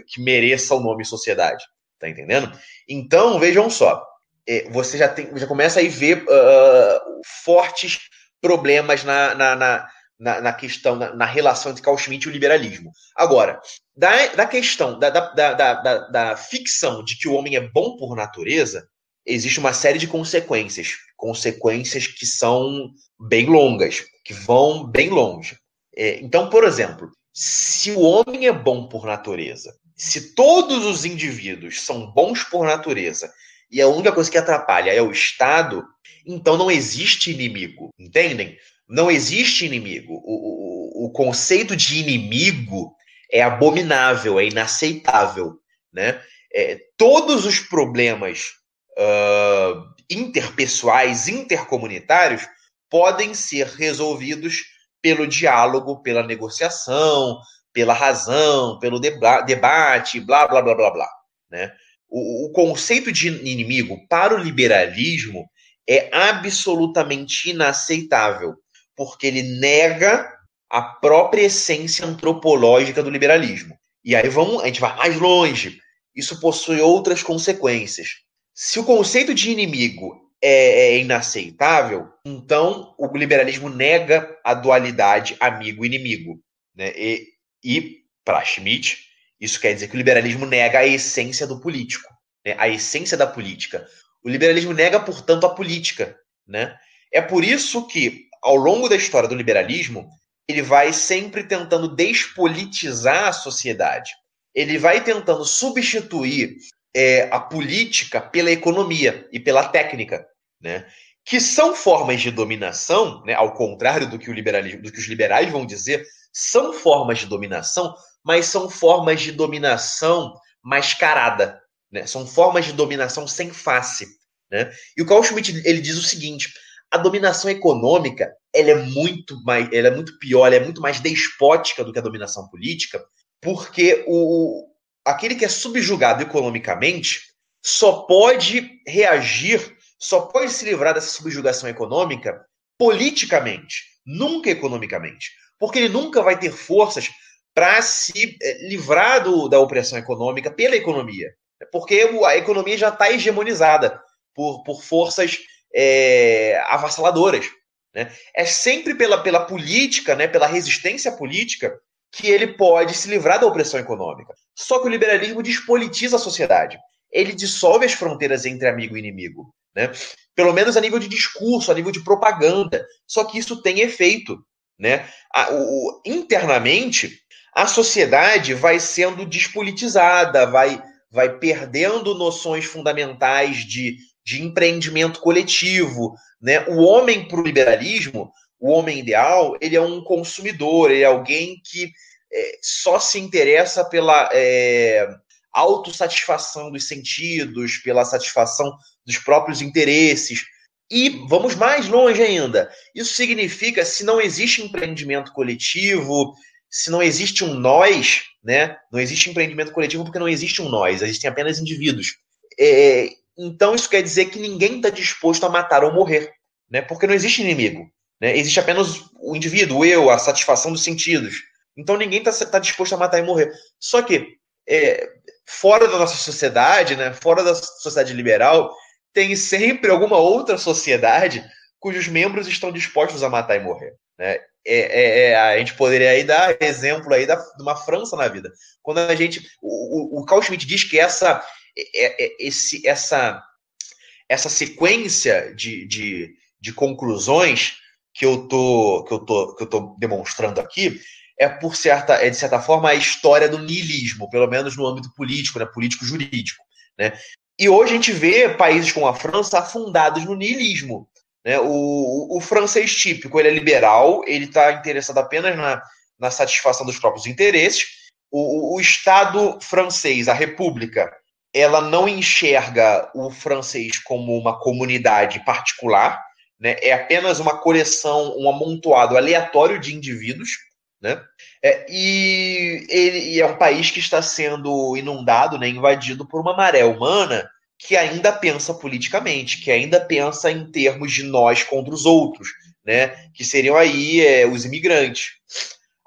que mereça o nome sociedade. Tá entendendo? Então, vejam só. É, você já, tem, já começa a ver uh, fortes problemas na, na, na, na, na questão, na, na, relação entre Carl Schmitt e o liberalismo. Agora, da, da questão, da, da, da, da, da ficção de que o homem é bom por natureza, existe uma série de consequências. Consequências que são bem longas, que vão bem longe. É, então, por exemplo, se o homem é bom por natureza, se todos os indivíduos são bons por natureza, e a única coisa que atrapalha é o Estado, então não existe inimigo, entendem? Não existe inimigo. O, o, o conceito de inimigo é abominável, é inaceitável. Né? É, todos os problemas uh, interpessoais, intercomunitários, podem ser resolvidos pelo diálogo, pela negociação, pela razão, pelo deba debate, blá, blá, blá, blá, blá. Né? O, o conceito de inimigo para o liberalismo é absolutamente inaceitável, porque ele nega a própria essência antropológica do liberalismo. E aí vamos, a gente vai mais longe. Isso possui outras consequências. Se o conceito de inimigo é, é inaceitável, então o liberalismo nega a dualidade amigo-inimigo. Né? E, e para Schmitt, isso quer dizer que o liberalismo nega a essência do político, né? a essência da política. O liberalismo nega, portanto, a política. Né? É por isso que, ao longo da história do liberalismo, ele vai sempre tentando despolitizar a sociedade. Ele vai tentando substituir é, a política pela economia e pela técnica, né? que são formas de dominação, né? ao contrário do que, o liberalismo, do que os liberais vão dizer, são formas de dominação, mas são formas de dominação mascarada. Né? São formas de dominação sem face. Né? E o Carl Schmitt ele diz o seguinte: a dominação econômica ela é muito mais, ela é muito pior, ela é muito mais despótica do que a dominação política, porque o aquele que é subjugado economicamente só pode reagir, só pode se livrar dessa subjugação econômica politicamente, nunca economicamente, porque ele nunca vai ter forças para se eh, livrar do, da opressão econômica pela economia porque a economia já está hegemonizada por, por forças é, avassaladoras. Né? É sempre pela, pela política, né, pela resistência política, que ele pode se livrar da opressão econômica. Só que o liberalismo despolitiza a sociedade. Ele dissolve as fronteiras entre amigo e inimigo. Né? Pelo menos a nível de discurso, a nível de propaganda. Só que isso tem efeito. Né? A, o, internamente, a sociedade vai sendo despolitizada, vai, vai perdendo noções fundamentais de, de empreendimento coletivo. Né? O homem para o liberalismo, o homem ideal, ele é um consumidor, ele é alguém que é, só se interessa pela é, autossatisfação dos sentidos, pela satisfação dos próprios interesses. E vamos mais longe ainda. Isso significa se não existe empreendimento coletivo, se não existe um nós, né? Não existe empreendimento coletivo porque não existe um nós, existem apenas indivíduos. É, então isso quer dizer que ninguém está disposto a matar ou morrer, né? Porque não existe inimigo, né? Existe apenas o indivíduo, o eu, a satisfação dos sentidos. Então ninguém está tá disposto a matar e morrer. Só que é, fora da nossa sociedade, né? Fora da sociedade liberal, tem sempre alguma outra sociedade cujos membros estão dispostos a matar e morrer. Né? É, é, é, a gente poderia aí dar exemplo aí da, de uma França na vida. Quando a gente. O, Carl Schmitt diz que essa, é, é, esse, essa, essa sequência de, de, de conclusões que eu tô, que eu tô, que eu tô demonstrando aqui é por certa é de certa forma a história do niilismo, pelo menos no âmbito político, né, político jurídico, né? E hoje a gente vê países como a França afundados no niilismo. Né? O, o, o francês típico ele é liberal, ele está interessado apenas na, na satisfação dos próprios interesses. O, o, Estado francês, a República, ela não enxerga o francês como uma comunidade particular, né? é apenas uma coleção, um amontoado aleatório de indivíduos. Né? É, e ele é um país que está sendo inundado, né, invadido por uma maré humana que ainda pensa politicamente, que ainda pensa em termos de nós contra os outros, né, que seriam aí é, os imigrantes.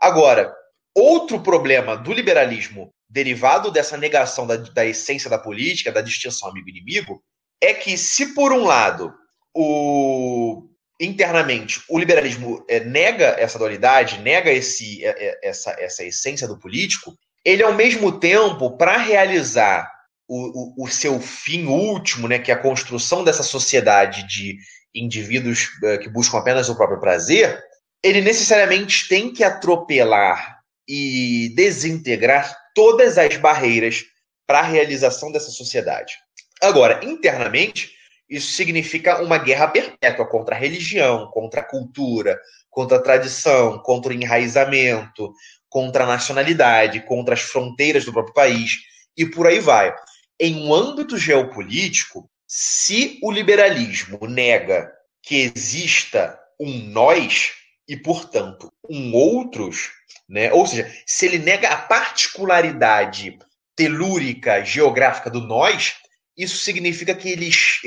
Agora, outro problema do liberalismo derivado dessa negação da, da essência da política, da distinção amigo-inimigo, é que se por um lado o internamente o liberalismo é, nega essa dualidade, nega esse, é, essa, essa essência do político, ele ao mesmo tempo, para realizar o, o, o, seu fim último, né, que é a construção dessa sociedade de indivíduos é, que buscam apenas o próprio prazer, ele necessariamente tem que atropelar e desintegrar todas as barreiras para a realização dessa sociedade. Agora, internamente, isso significa uma guerra perpétua contra a religião, contra a cultura, contra a tradição, contra o enraizamento, contra a nacionalidade, contra as fronteiras do próprio país e por aí vai. Em um âmbito geopolítico, se o liberalismo nega que exista um nós e, portanto, um outros, né? ou seja, se ele nega a particularidade telúrica, geográfica do nós, isso significa que eles,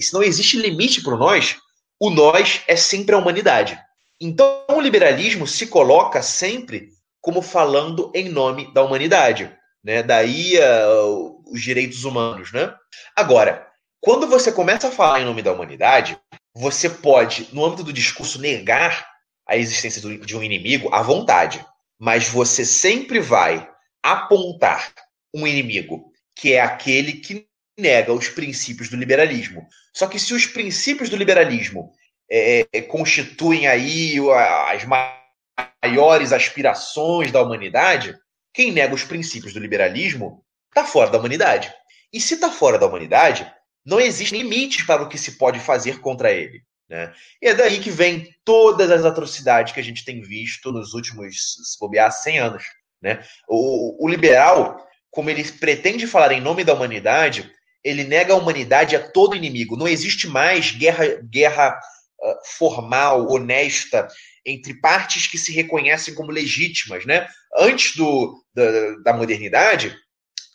se não existe limite para o nós, o nós é sempre a humanidade. Então, o liberalismo se coloca sempre como falando em nome da humanidade, né? Daí uh, os direitos humanos, né? Agora, quando você começa a falar em nome da humanidade, você pode, no âmbito do discurso, negar a existência de um inimigo à vontade, mas você sempre vai apontar um inimigo que é aquele que nega os princípios do liberalismo. Só que se os princípios do liberalismo é, é, constituem aí as maiores aspirações da humanidade, quem nega os princípios do liberalismo está fora da humanidade. E se está fora da humanidade, não existem limites para o que se pode fazer contra ele. Né? E é daí que vem todas as atrocidades que a gente tem visto nos últimos, se bobear, 100 anos. Né? O, o liberal, como ele pretende falar em nome da humanidade, ele nega a humanidade a todo inimigo. Não existe mais guerra, guerra uh, formal, honesta, entre partes que se reconhecem como legítimas. Né? Antes do, da, da modernidade,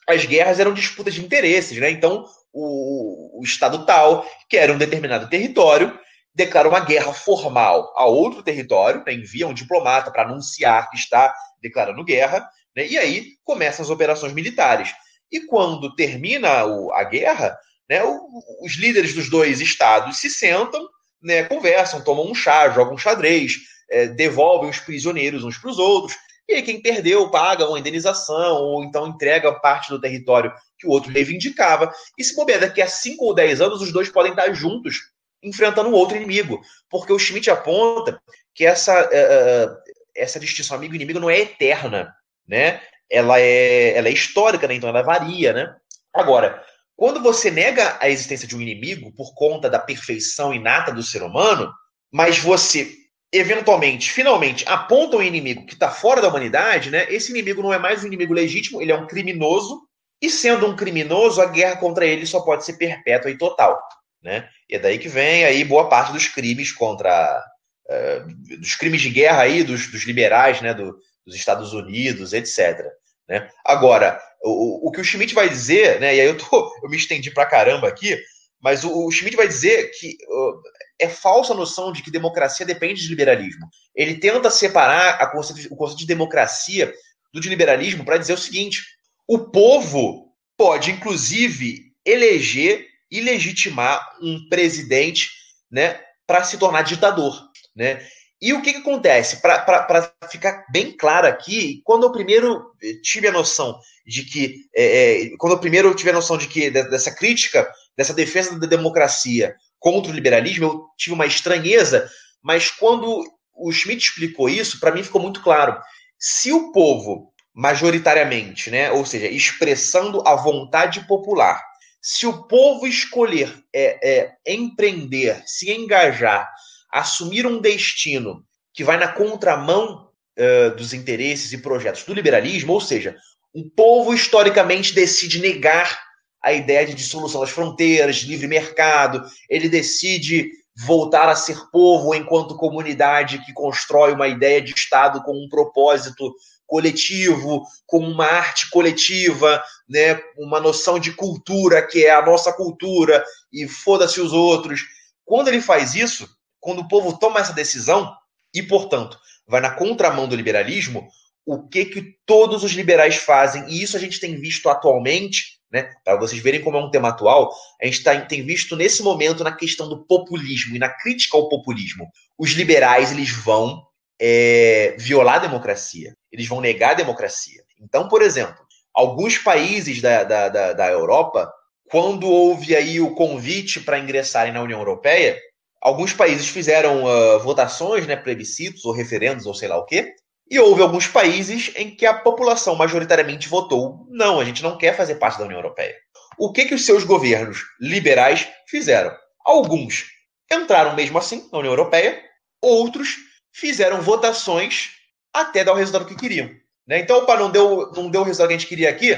as guerras eram disputas de interesses. Né? Então, o, o Estado tal, que era um determinado território, declara uma guerra formal a outro território, né? envia um diplomata para anunciar que está declarando guerra, né? e aí começam as operações militares. E quando termina o, a guerra, né, o, os líderes dos dois estados se sentam, né, conversam, tomam um chá, jogam um xadrez, é, devolvem os prisioneiros uns para os outros, e aí quem perdeu paga uma indenização, ou então entrega parte do território que o outro reivindicava. E se bobear, daqui a 5 ou 10 anos, os dois podem estar juntos enfrentando um outro inimigo. Porque o Schmidt aponta que essa, uh, essa distinção amigo-inimigo não é eterna, né? Ela é, ela é histórica, né? então ela varia, né? Agora, quando você nega a existência de um inimigo por conta da perfeição inata do ser humano, mas você eventualmente, finalmente, aponta um inimigo que está fora da humanidade, né? Esse inimigo não é mais um inimigo legítimo, ele é um criminoso, e sendo um criminoso, a guerra contra ele só pode ser perpétua e total, né? E é daí que vem aí boa parte dos crimes contra uh, dos crimes de guerra aí dos, dos liberais, né? Do, dos Estados Unidos, etc. Né? Agora, o, o que o Schmidt vai dizer, né? E aí eu tô, eu me estendi para caramba aqui, mas o, o Schmidt vai dizer que uh, é falsa a noção de que democracia depende de liberalismo. Ele tenta separar conceito, o conceito de democracia do de liberalismo para dizer o seguinte: o povo pode, inclusive, eleger e legitimar um presidente né, para se tornar ditador. Né? E o que, que acontece? Para ficar bem claro aqui, quando eu primeiro tive a noção de que. É, quando eu primeiro tive a noção de que dessa crítica, dessa defesa da democracia, contra o liberalismo, eu tive uma estranheza, mas quando o Schmidt explicou isso, para mim ficou muito claro. Se o povo, majoritariamente, né, ou seja, expressando a vontade popular, se o povo escolher é, é, empreender, se engajar, assumir um destino que vai na contramão uh, dos interesses e projetos do liberalismo, ou seja, o povo historicamente decide negar a ideia de dissolução das fronteiras, de livre mercado, ele decide voltar a ser povo enquanto comunidade que constrói uma ideia de Estado com um propósito coletivo, com uma arte coletiva, né, uma noção de cultura que é a nossa cultura e foda-se os outros. Quando ele faz isso, quando o povo toma essa decisão e, portanto, vai na contramão do liberalismo, o que que todos os liberais fazem? E isso a gente tem visto atualmente né? Para vocês verem como é um tema atual, a gente tá, tem visto nesse momento na questão do populismo e na crítica ao populismo. Os liberais eles vão é, violar a democracia, eles vão negar a democracia. Então, por exemplo, alguns países da, da, da, da Europa, quando houve aí o convite para ingressarem na União Europeia, alguns países fizeram uh, votações, né, plebiscitos ou referendos ou sei lá o quê, e houve alguns países em que a população majoritariamente votou: não, a gente não quer fazer parte da União Europeia. O que, que os seus governos liberais fizeram? Alguns entraram mesmo assim na União Europeia, outros fizeram votações até dar o resultado que queriam. Né? Então, opa, não deu, não deu o resultado que a gente queria aqui,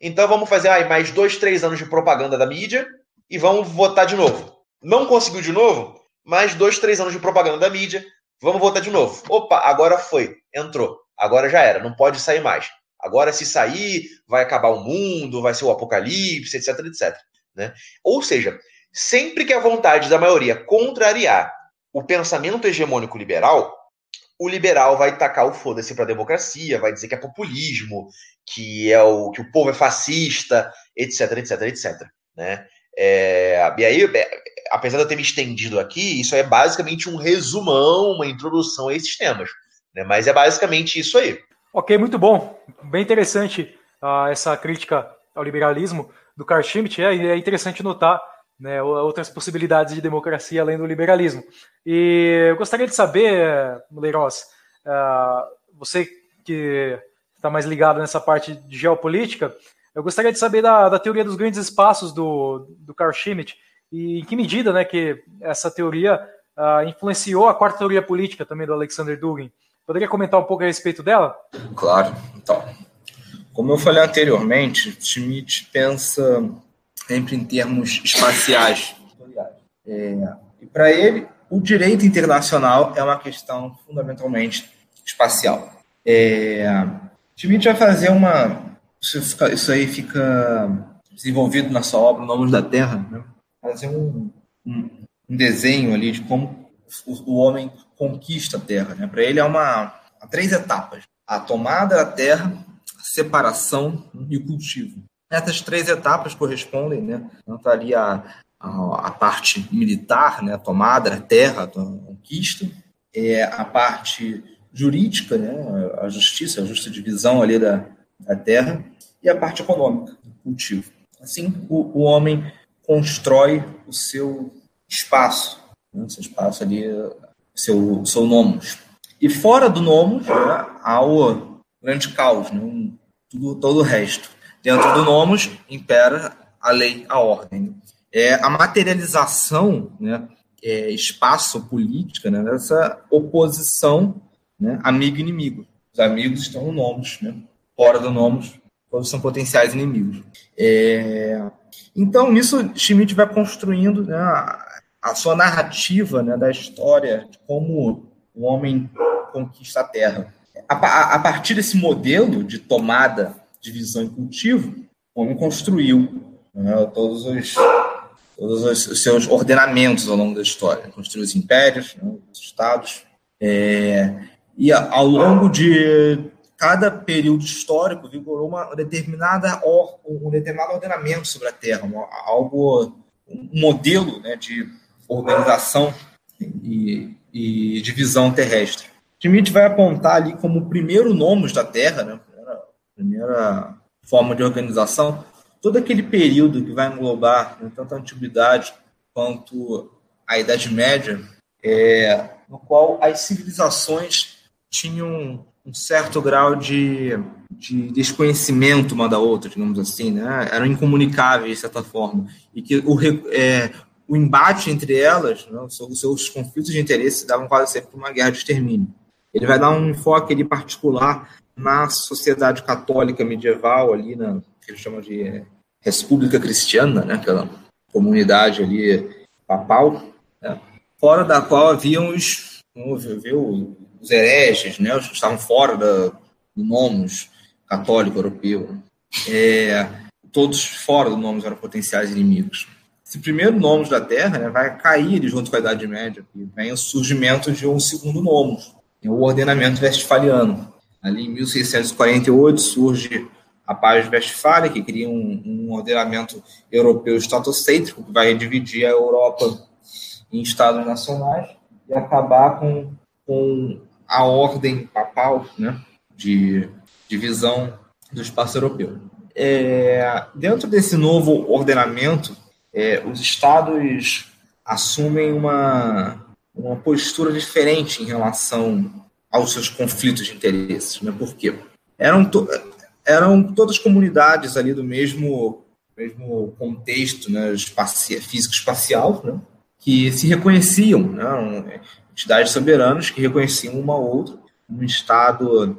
então vamos fazer ah, mais dois, três anos de propaganda da mídia e vamos votar de novo. Não conseguiu de novo? Mais dois, três anos de propaganda da mídia, Vamos voltar de novo. Opa, agora foi. Entrou. Agora já era. Não pode sair mais. Agora, se sair, vai acabar o mundo, vai ser o apocalipse, etc, etc. Né? Ou seja, sempre que a vontade da maioria contrariar o pensamento hegemônico liberal, o liberal vai tacar o foda-se para a democracia, vai dizer que é populismo, que é o que o povo é fascista, etc, etc, etc. Né? É, e aí, é, apesar de eu ter me estendido aqui, isso é basicamente um resumão, uma introdução a esses temas. Né? Mas é basicamente isso aí. Ok, muito bom. Bem interessante uh, essa crítica ao liberalismo do Carl Schmitt. É, é interessante notar né, outras possibilidades de democracia além do liberalismo. E eu gostaria de saber, Leiroz, uh, você que está mais ligado nessa parte de geopolítica, eu gostaria de saber da, da teoria dos grandes espaços do, do Carl Schmitt e em que medida né, que essa teoria uh, influenciou a quarta teoria política também do Alexander Dugin. Poderia comentar um pouco a respeito dela? Claro. Então, como eu falei anteriormente, Schmitt pensa sempre em termos espaciais. É, e para ele, o direito internacional é uma questão fundamentalmente espacial. É, Schmitt vai fazer uma. Isso, fica, isso aí fica desenvolvido na sua obra Nomes da Terra, né? Fazer um, um, um desenho ali de como o, o homem conquista a Terra. Né? Para ele é uma há três etapas: a tomada da Terra, a separação e o cultivo. Essas três etapas correspondem, né? tanto ali a, a, a parte militar, né? a tomada da terra, a conquista, é, a parte jurídica, né, a justiça, a justa divisão ali da, da terra, e a parte econômica, do cultivo. Assim, o, o homem constrói o seu espaço, né, seu espaço ali, seu, seu nomos. E fora do nomos, né, há o grande caos, né, tudo, todo o resto. Dentro do nomos impera a lei, a ordem. É, a materialização, né, é, espaço política, né, dessa oposição né, amigo-inimigo. Os amigos estão no nomos, né? fora do nomos, todos são potenciais inimigos. É, então, nisso, Schmidt vai construindo né, a, sua narrativa né, da história de como o homem conquista a Terra. A, a, a partir desse modelo de tomada, divisão e cultivo, o homem construiu né, todos os todos os seus ordenamentos ao longo da história. Construiu os impérios, né, os estados, é, e ao longo de cada período histórico vigorou uma determinada or, um determinado ordenamento sobre a Terra, algo um modelo né, de organização e, e divisão terrestre. Schmidt vai apontar ali como o primeiro nomos da Terra, né, a primeira forma de organização, todo aquele período que vai englobar né, tanto a antiguidade quanto a Idade Média, é, no qual as civilizações tinham um certo grau de, de desconhecimento uma da outra, digamos assim, né? eram incomunicáveis de certa forma, e que o, é, o embate entre elas, né, os seus conflitos de interesse, davam quase sempre uma guerra de extermínio. Ele vai dar um enfoque ali particular na sociedade católica medieval, ali na que ele chama de é, República Cristiana, né, aquela comunidade ali papal, né, fora da qual haviam os, vamos ver, os hereges, né, os que estavam fora da, do nomos católico europeu, é, todos fora do nomos eram potenciais inimigos. Esse primeiro nomos da Terra né, vai cair junto com a Idade Média, e vem o surgimento de um segundo nomos, é o ordenamento westfaliano. Ali em 1648 surge a Paz de Westfália, que cria um, um ordenamento europeu estatocêntrico, que vai dividir a Europa em estados nacionais e acabar com, com a ordem papal né, de divisão do espaço europeu. É, dentro desse novo ordenamento, é, os estados assumem uma, uma postura diferente em relação aos seus conflitos de interesses. Né? Por quê? Eram, to, eram todas comunidades ali do mesmo, mesmo contexto né, físico-espacial, né? que se reconheciam. Né? Entidades soberanas que reconheciam uma ou outra. Um Estado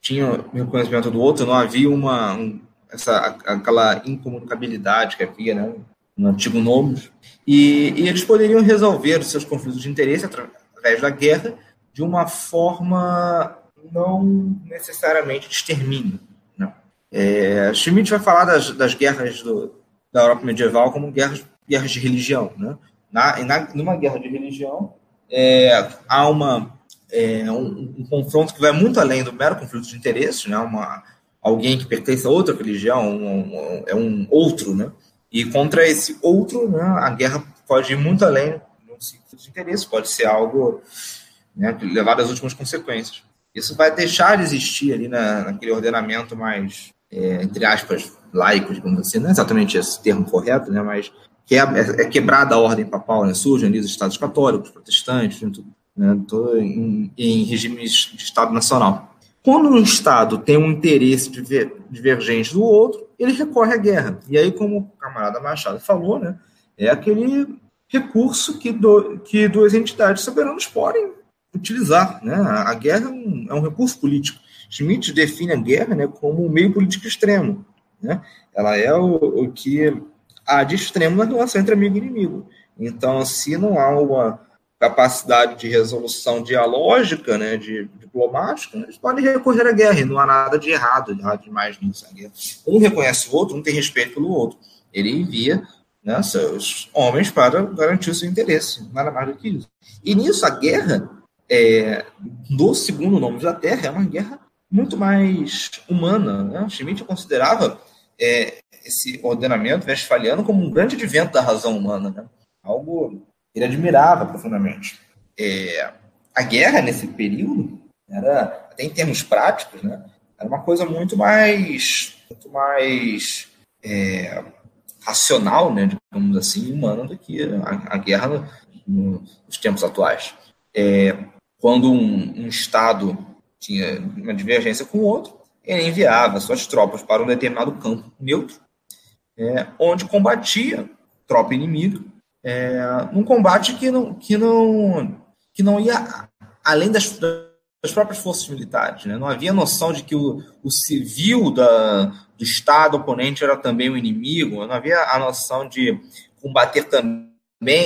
tinha o conhecimento do outro, não havia uma um, essa aquela incomunicabilidade que havia né, no antigo Nomos. E, e, eles poderiam resolver os seus conflitos de interesse através da guerra de uma forma não necessariamente de extermínio. Né? É, Schmidt vai falar das, das guerras do, da Europa medieval como guerras, guerras de religião. Né? Na, na, numa guerra de religião, é, há uma, é, um, um, confronto que vai muito além do mero conflito de interesse, né? Uma, alguém que pertence a outra religião, um, um, é um outro, né? E contra esse outro, né, a guerra pode ir muito além do conflito de interesse, pode ser algo né, levado às últimas consequências. Isso vai deixar de existir ali na, naquele ordenamento mais, é, entre aspas, laico, digamos assim, não é exatamente esse termo correto, né, mas que é, é, é quebrada a ordem papal, né? surgem ali os estados católicos, protestantes, né? em, em, regimes de Estado nacional. Quando um Estado tem um interesse divergente do outro, ele recorre à guerra. E aí, como o camarada Machado falou, né, é aquele recurso que, do, que duas entidades soberanas podem utilizar. Né? A guerra é um, é um recurso político. Schmitt define a guerra né, como um meio político extremo. Né? Ela é o, o que há de extremo na relação entre amigo e inimigo. Então, se não há uma capacidade de resolução dialógica, né, de diplomática, eles podem recorrer à guerra, e não há nada de errado, errado demais nisso. Um reconhece o outro, um tem respeito pelo outro. Ele envia né, seus homens para garantir o seu interesse, nada mais do que isso. E nisso, a guerra é, do segundo nome da Terra é uma guerra muito mais humana. Né? Schmidt considerava é, esse ordenamento westfaliano como um grande advento da razão humana, né? algo ele admirava profundamente. É, a guerra nesse período Era, até em termos práticos, né, era uma coisa muito mais, muito mais é, racional, né, digamos assim, humana do que a, a guerra no, nos tempos atuais. É, quando um, um Estado tinha uma divergência com o outro, ele enviava suas tropas para um determinado campo neutro, é, onde combatia tropa inimiga, é, num combate que não, que não, que não ia além das, das próprias forças militares. Né? Não havia noção de que o, o civil da, do Estado oponente era também o inimigo, não havia a noção de combater também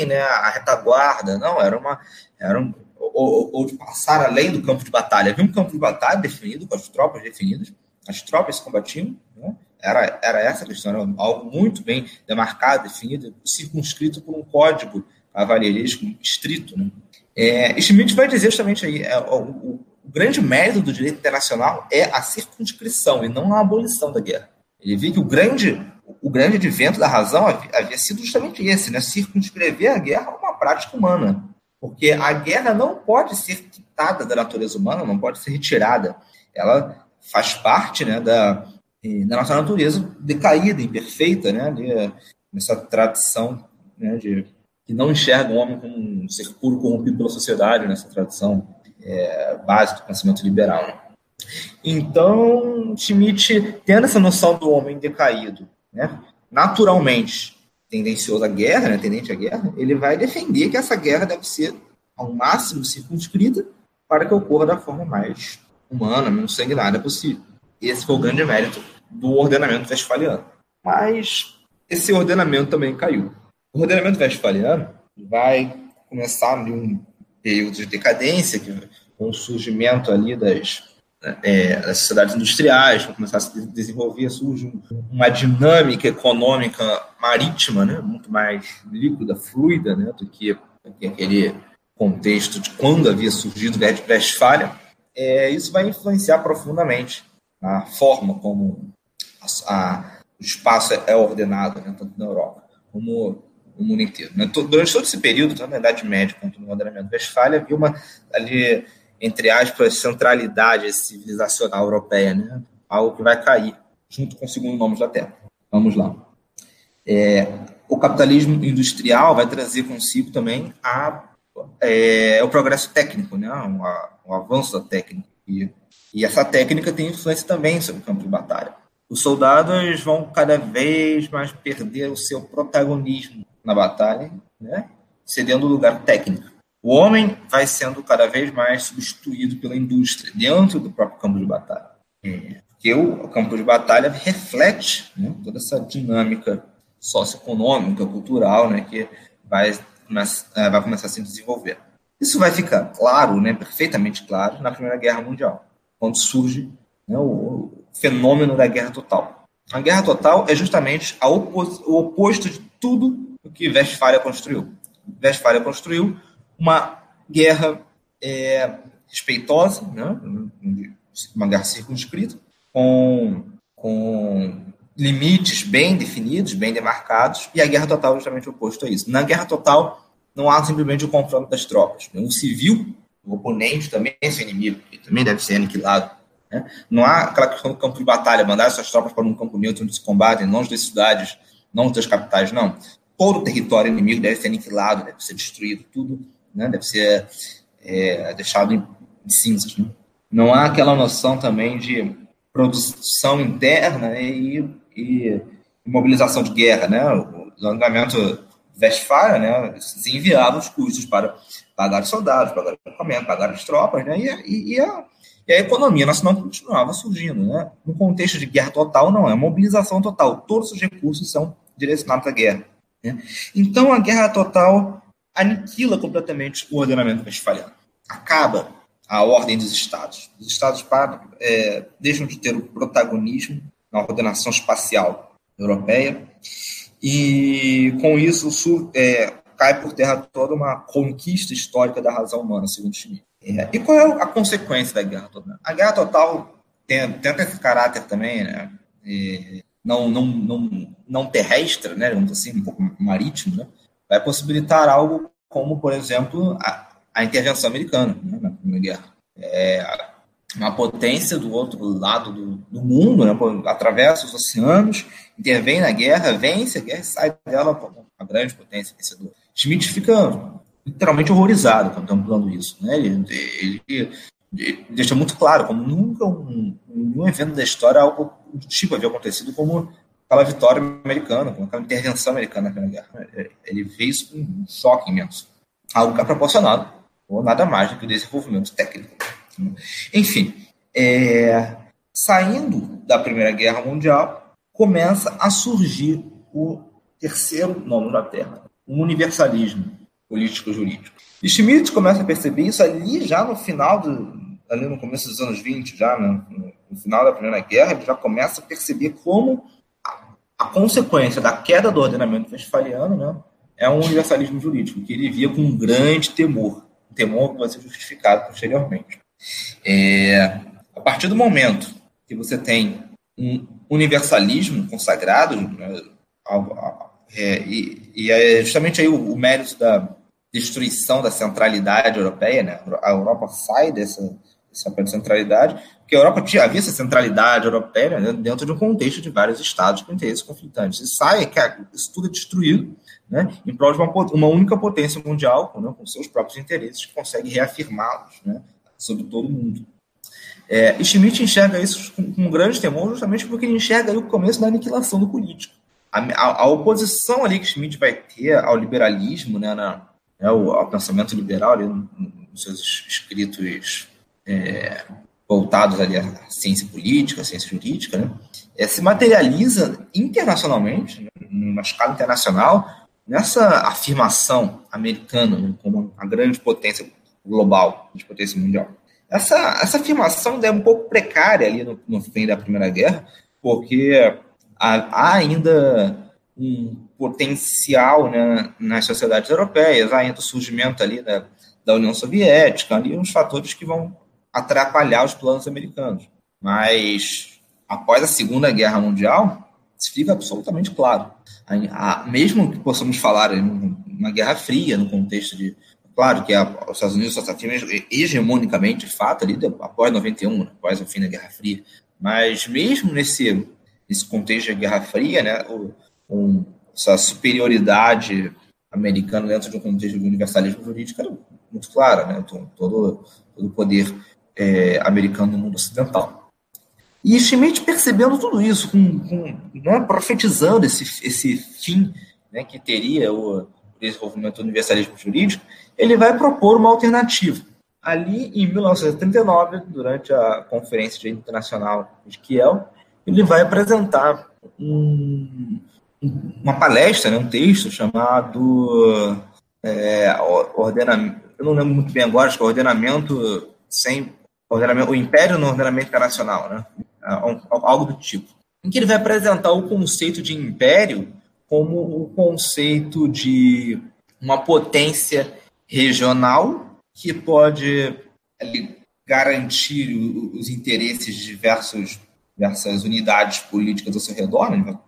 né, a retaguarda, não, era uma. Era um, ou, ou, de passar além do campo de batalha. Havia um campo de batalha definido, com as tropas definidas, as tropas combatiam, né? Era, era essa a questão, era algo muito bem demarcado, definido, circunscrito por um código cavalheiresco estrito. Né? É, Schmidt vai dizer justamente aí, é, o, o, o, grande mérito do direito internacional é a circunscrição e não a abolição da guerra. Ele viu que o grande, o grande advento da razão havia, havia sido justamente esse, né? circunscrever a guerra a uma prática humana. Porque a guerra não pode ser quitada da natureza humana, não pode ser retirada. Ela faz parte né, da, da nossa natureza decaída, imperfeita, né, de, nessa tradição né, de que não enxerga o homem como um ser puro corrompido pela sociedade, nessa tradição é, básica do pensamento liberal. Né? Então, Schmidt, tendo essa noção do homem decaído, né, naturalmente tendencioso à guerra, né, tendente à guerra, ele vai defender que essa guerra deve ser ao máximo circunscrita para que ocorra da forma mais humana, menos sanguinária possível. Esse foi o grande mérito do ordenamento vestfaliano. Mas esse ordenamento também caiu. O ordenamento vestfaliano vai começar de um período de decadência, com o surgimento ali das, é, das sociedades industriais, vão começar a se desenvolver, surge uma dinâmica econômica marítima, né, muito mais líquida, fluida, né, do que, do que aquele contexto de quando havia surgido Westfália é, isso vai influenciar profundamente a forma como a, a, o espaço é ordenado, né, tanto na Europa como no mundo inteiro. Né? Durante todo esse período, tanto na Idade Média quanto no ordenamento Westfália, havia uma, ali, entre aspas, centralidade civilizacional europeia, né? algo que vai cair junto com o segundo nome da Terra. Vamos lá. É, o capitalismo industrial vai trazer consigo também a é, o progresso técnico, né? o, o avanço da técnica. E, e essa técnica tem influência também sobre o campo de batalha. Os soldados vão cada vez mais perder o seu protagonismo na batalha, né? cedendo lugar técnico. O homem vai sendo cada vez mais substituído pela indústria dentro do próprio campo de batalha. É, porque o, campo de batalha reflete né, toda essa dinâmica socioeconômica, cultural, né, que vai é, vai começar a se desenvolver. Isso vai ficar claro, né, perfeitamente claro, na Primeira Guerra Mundial, quando surge né, o, fenômeno da guerra total. A guerra total é justamente opos, o oposto de tudo o que Westfália construiu. Westfália construiu uma guerra é, respeitosa, né, uma guerra circunscrita, com, com limites bem definidos, bem demarcados, e a guerra total é justamente o oposto a isso. Na guerra total, não há simplesmente o confronto das tropas. Um civil, o oponente, também é seu inimigo, ele também deve ser aniquilado. Né? Não há aquela questão do campo de batalha, mandar suas tropas para um campo neutro onde se combatem, não das cidades, não das capitais, não. Todo o território inimigo deve ser aniquilado, deve ser destruído, tudo né? deve ser é, deixado em, em cinzas. Né? Não há aquela noção também de produção interna e e mobilização de guerra, né? O alongamento Westfália, né? Se enviava os custos para pagar os soldados, pagar o equipamento, pagar as tropas, né? E, e, a, e a economia nacional continuava surgindo, né? No contexto de guerra total, não, é mobilização total. Todos os recursos são direcionados à guerra. Né? Então, a guerra total aniquila completamente o ordenamento westfaliano. Acaba a ordem dos estados. Os estados é, deixam de ter o protagonismo na ordenação espacial europeia, e com isso o Sul é, cai por terra toda uma conquista histórica da razão humana, segundo Schmitt. É, e qual é a consequência da guerra total? A guerra total tem, tem esse caráter também, né? E não, não, não, não terrestre, né? Digamos assim, um pouco marítimo, né? Vai possibilitar algo como, por exemplo, a, a intervenção americana né? na Primeira Guerra. é, uma potência do outro lado do, do mundo, né, atravessa os oceanos, intervém na guerra, vence a guerra e sai dela como uma grande potência vencedora. Schmidt fica literalmente horrorizado contemplando isso. Né? Ele, ele, ele, deixa muito claro como nunca um, um evento da história algo do tipo havia acontecido como aquela vitória americana, como aquela intervenção americana na guerra. Ele vê isso com um choque imenso. Algo que é proporcionado, ou nada mais do que o desenvolvimento técnico. Enfim, é, saindo da Primeira Guerra Mundial, começa a surgir o terceiro nome da Terra, o universalismo político-jurídico. E Schmidt começa a perceber isso ali já no final, do, ali no começo dos anos 20, já no, no final da Primeira Guerra, ele já começa a perceber como a, a consequência da queda do ordenamento westfaliano né, é um universalismo jurídico, que ele via com um grande temor, um temor que vai ser justificado posteriormente. É, a partir do momento que você tem um universalismo consagrado, né, é, e, e, é justamente aí o, o, mérito da destruição da centralidade europeia, né? a Europa sai dessa, dessa centralidade, porque a Europa tinha, havia essa centralidade europeia né, dentro de um contexto de vários estados com interesses conflitantes. E sai, que isso tudo é destruído né, em prol de uma, uma única potência mundial, né, com seus próprios interesses, que consegue reafirmá-los né, sobre todo mundo. É, e Schmidt enxerga isso com, com um grande temor, justamente porque ele enxerga o começo da aniquilação do político. A, a, a, oposição ali que Schmidt vai ter ao liberalismo, né, na, né, ao, pensamento liberal, ali, nos seus escritos é, voltados ali à ciência política, à ciência jurídica, né, é, se materializa internacionalmente, né, numa escala internacional, nessa afirmação americana né, como uma grande potência global, de potência mundial. Essa, essa afirmação é um pouco precária ali no, no fim da Primeira Guerra, porque há, ainda um potencial né, nas sociedades europeias, ainda o surgimento ali da, da União Soviética, ali uns fatores que vão atrapalhar os planos americanos. Mas após a Segunda Guerra Mundial, isso fica absolutamente claro. A, a, mesmo que possamos falar em uma Guerra Fria, no contexto de Claro que a, os Estados Unidos só se hegemonicamente, de fato, ali após 91, após o fim da Guerra Fria. Mas mesmo nesse, nesse contexto da Guerra Fria, né, essa superioridade americana dentro de um contexto de universalismo jurídico era muito clara, né, todo o poder é, americano no mundo ocidental. E Schmidt percebendo tudo isso, com, com, né, profetizando esse, esse fim né, que teria o desenvolvimento do universalismo jurídico, ele vai propor uma alternativa. Ali, em 1939, durante a Conferência Internacional de Kiel, ele vai apresentar um, uma palestra, né, um texto chamado é, ordenamento, eu não lembro muito bem agora, acho que é ordenamento sem ordenamento, o Império no Ordenamento Internacional, né? algo do tipo, em que ele vai apresentar o conceito de império como o conceito de uma potência regional que pode garantir os interesses de diversos, diversas unidades políticas ao seu redor, né?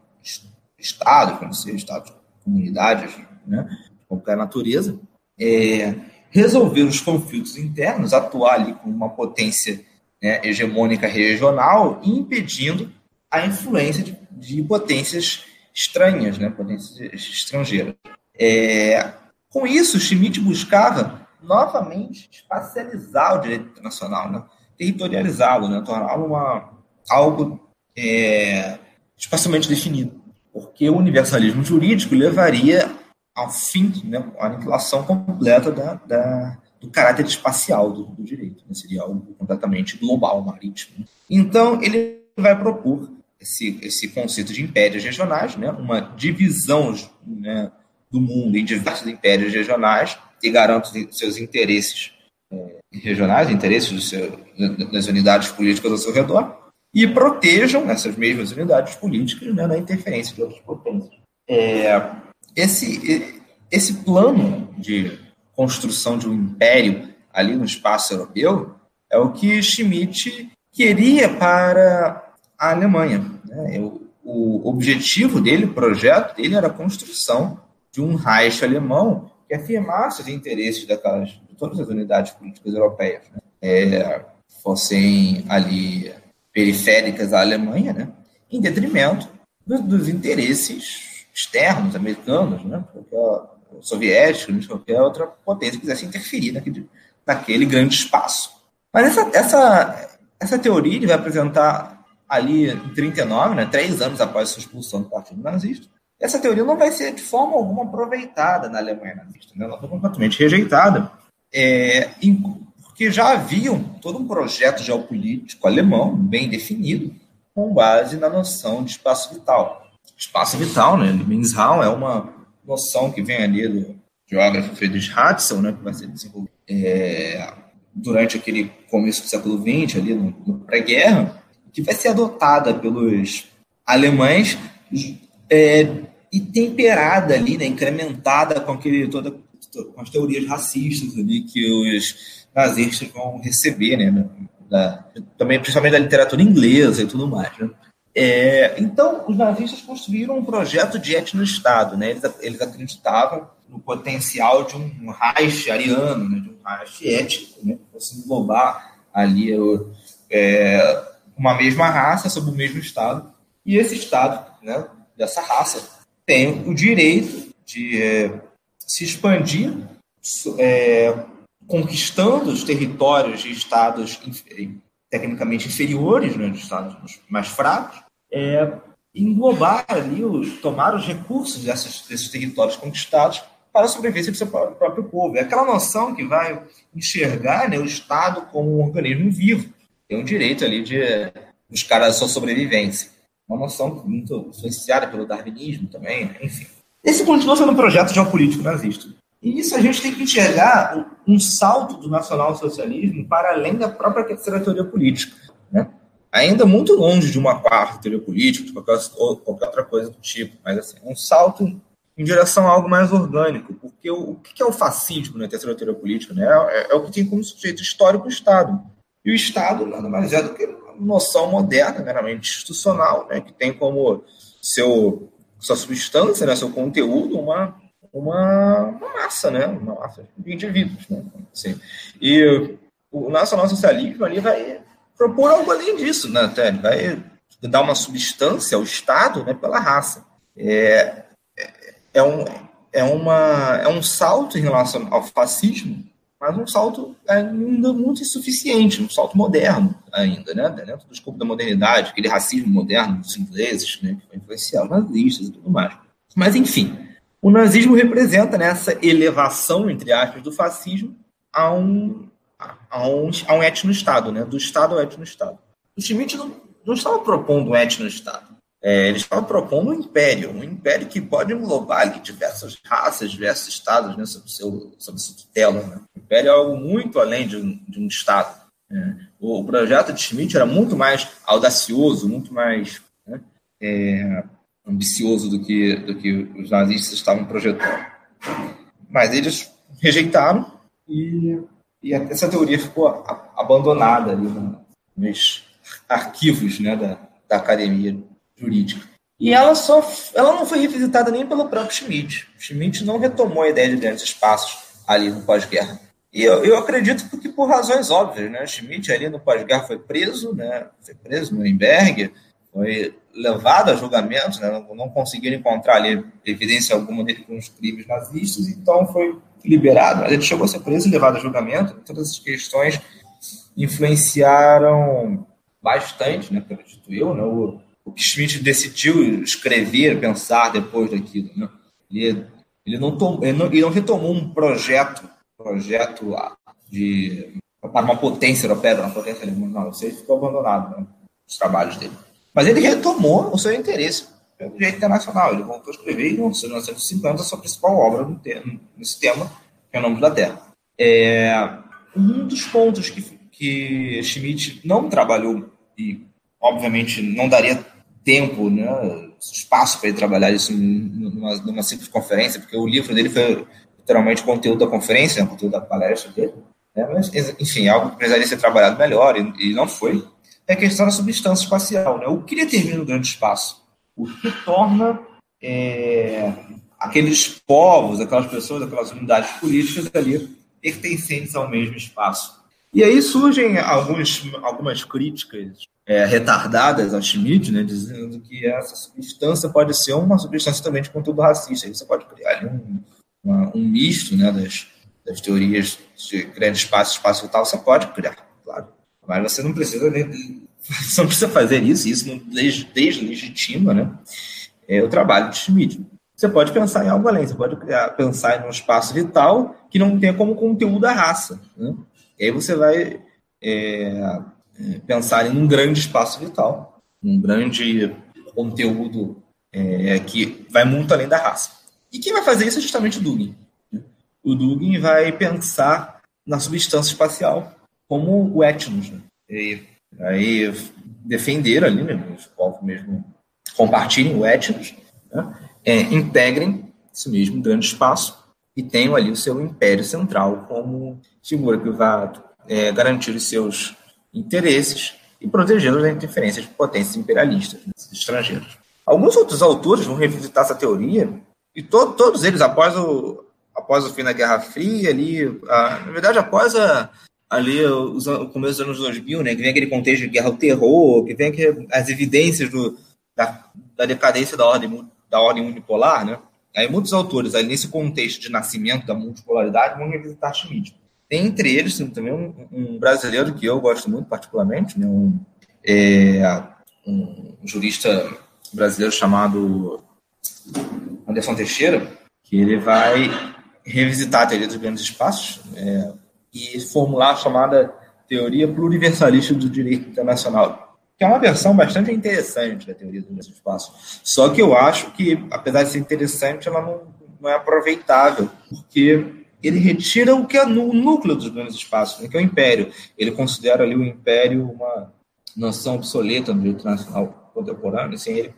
estados, como ser estados, comunidades, né? de qualquer natureza, é, resolver os conflitos internos, atuar ali como uma potência né, hegemônica regional, impedindo a influência de, de potências estranhas, né, potências estrangeiras. É, com isso, Schmidt buscava novamente espacializar o direito internacional, né? territorializá-lo, né? torná-lo uma, algo é, espacialmente definido. Porque o universalismo jurídico levaria ao fim, né, a aniquilação completa da, da, do caráter espacial do, do direito. Né? Seria algo completamente global, marítimo. Então, ele vai propor esse, esse conceito de impérios regionais, né? uma divisão né, do mundo em diversos impérios regionais e garantam seus interesses é, regionais, interesses seu, das unidades políticas ao seu redor, e protejam essas mesmas unidades políticas né, da interferência de outras potências. É, esse, esse plano de construção de um império ali no espaço europeu é o que Schmidt queria para a Alemanha. Né? O, o objetivo dele, o projeto dele era a construção de um Reich alemão que afirmasse os interesses daquelas, de todas as unidades políticas europeias. Né? é, fossem ali periféricas à Alemanha, né? em detrimento dos, dos interesses externos americanos, né? soviéticos, qualquer outra potência quisesse interferir naquele, naquele grande espaço. Mas essa, essa, essa teoria ele vai apresentar ali em 39, né, três anos após sua expulsão do Partido Nazista, essa teoria não vai ser de forma alguma aproveitada na Alemanha nazista, né? ela foi completamente rejeitada, é, porque já havia todo um projeto geopolítico alemão bem definido, com base na noção de espaço vital. Espaço vital, né? Lebensraum é uma noção que vem ali do geógrafo Friedrich Hatzel, né, que vai ser desenvolvido é, durante aquele começo do século XX, ali no, no pré-guerra, que vai ser adotada pelos alemães é, e temperada ali, né, incrementada com aquele toda com as teorias racistas ali que os nazistas vão receber, né, da, também principalmente da literatura inglesa e tudo mais. Né? É, então, os nazistas construíram um projeto de etno-estado. Né? Eles, eles acreditavam no potencial de um Reich ariano, né? de um Reich étnico, né? que fosse englobar ali é, uma mesma raça sob o mesmo Estado. E esse Estado, né, dessa raça, tem o direito de é, se expandir, é, conquistando os territórios de Estados tecnicamente inferiores, né, de Estados mais fracos, é, englobar ali, tomar os recursos desses, desses territórios conquistados para a sobrevivência do seu próprio povo. É aquela noção que vai enxergar né, o Estado como um organismo vivo, tem um direito ali de buscar a sua sobrevivência. Uma noção muito influenciada pelo darwinismo também, né? enfim. Esse continua sendo um projeto geopolítico nazista. E isso a gente tem que enxergar um salto do nacionalsocialismo para além da própria terceira teoria política. Né? Ainda muito longe de uma quarta teoria política, de qualquer, qualquer outra coisa do tipo, mas assim, um salto em direção a algo mais orgânico, porque o, o que é o fascismo na terceira teoria política? Né? É, é, o que tem como sujeito histórico o Estado. E o Estado nada mais é do que uma noção moderna, meramente institucional, né? que tem como seu, sua substância, né? seu conteúdo, uma, uma, uma massa, né? uma massa de indivíduos. Né? Assim. E o nacionalsocialismo ali vai propor algo além disso, né? Até ele vai dar uma substância ao Estado né, pela raça. É, é, é, um, é, uma, é um salto em relação ao fascismo, mas um salto ainda muito insuficiente, um salto moderno ainda, né? Dentro do escopo da modernidade, aquele racismo moderno dos ingleses, né? Que vai influenciar os nazistas e tudo mais. Mas, enfim, o nazismo representa né, essa elevação, entre aspas, do fascismo a um, a um, a um etno-estado, né? do Estado ao etno-estado. O Schmitt não, não estava propondo um etno-estado. É, ele estava propondo um império, um império que pode englobar ali, diversas raças, diversos estados né, sob, seu, sob tutela. Né? O império é algo muito além de um, de um estado. Né? O, o, projeto de Schmitt era muito mais audacioso, muito mais né, é, ambicioso do que, do que os nazistas estavam projetando. Mas eles rejeitaram e e essa teoria ficou abandonada ali nos arquivos né, da, da academia jurídica. E ela só ela não foi revisitada nem pelo próprio Schmidt. Schmidt não retomou a ideia de grandes espaços ali no pós-guerra. E eu, eu acredito que por razões óbvias, né? Schmidt ali no pós-guerra foi preso, né? Foi preso no Nuremberg, foi levado a julgamento, né? não, não conseguiram encontrar ali evidência alguma dele com os crimes nazistas, então foi liberado, mas ele chegou a ser preso e levado a julgamento. Todas essas questões influenciaram bastante, né, acredito eu, né, o, o que Schmidt decidiu escrever, pensar depois daquilo. Né? Ele, ele, não tom, ele, não, ele não retomou um projeto, projeto de, para uma potência europeia, uma potência alemã, não, aí ficou abandonado, né, os trabalhos dele. Mas ele retomou o seu interesse pelo direito internacional. Ele voltou a escrever em 1950 a sua principal obra nesse tema, que é o Nome da Terra. É, um dos pontos que, que Schmidt não trabalhou, e obviamente não daria tempo, né, espaço para ele trabalhar isso numa, numa simples conferência, porque o livro dele foi literalmente conteúdo da conferência, conteúdo da palestra dele. Né, mas, enfim, algo que precisaria ser trabalhado melhor, e, e não foi. É a questão da substância espacial. Né? O que determina o grande espaço? o que torna é, aqueles povos, aquelas pessoas, aquelas unidades políticas ali pertencentes ao mesmo espaço. E aí surgem alguns, algumas críticas é, retardadas ao Schmidt, né, dizendo que essa substância pode ser uma substância também de conteúdo racista. Aí você pode criar um, uma, um misto né, das, das teorias de grande espaço, espaço vital, você pode criar. Mas você não precisa você não precisa fazer isso, isso não deslegitima né, é, o trabalho de Schmidt. Você pode pensar em algo além, você pode criar, pensar em um espaço vital que não tenha como conteúdo a raça. Né? E aí você vai é, é, pensar em um grande espaço vital, um grande conteúdo é, que vai muito além da raça. E quem vai fazer isso é justamente o Dugin. Né? O Dugin vai pensar na substância espacial como o etnos. Né? E aí defender ali, né, os povos mesmo compartilhem o etnos, né? é, integrem esse mesmo grande espaço e tenham ali o seu império central como figura que vai é, garantir os seus interesses e protegê-los da interferência de potências imperialistas né, estrangeiras. Alguns outros autores vão revisitar essa teoria e to todos eles, após o, após o fim da Guerra Fria, ali, a, na verdade, após a, ali os, o começo dos anos 2000, né, que vem aquele contexto de guerra ao terror, que vem aqui, as evidências do, da, da decadência da ordem, da ordem unipolar, né? Aí muitos autores, aí nesse contexto de nascimento da multipolaridade, vão revisitar Schmidt. Tem entre eles também um, um, brasileiro que eu gosto muito particularmente, né? um, é, um jurista brasileiro chamado Anderson Teixeira, que ele vai revisitar a teoria dos grandes espaços é, e formular a chamada teoria pluriversalista do direito internacional, que é uma versão bastante interessante da teoria dos grandes espaços. Só que eu acho que, apesar de ser interessante, ela não, não é aproveitável, porque ele retira o que é no núcleo dos grandes espaços, né, que é o império. Ele considera ali o império uma noção obsoleta no direito internacional contemporâneo, assim, ele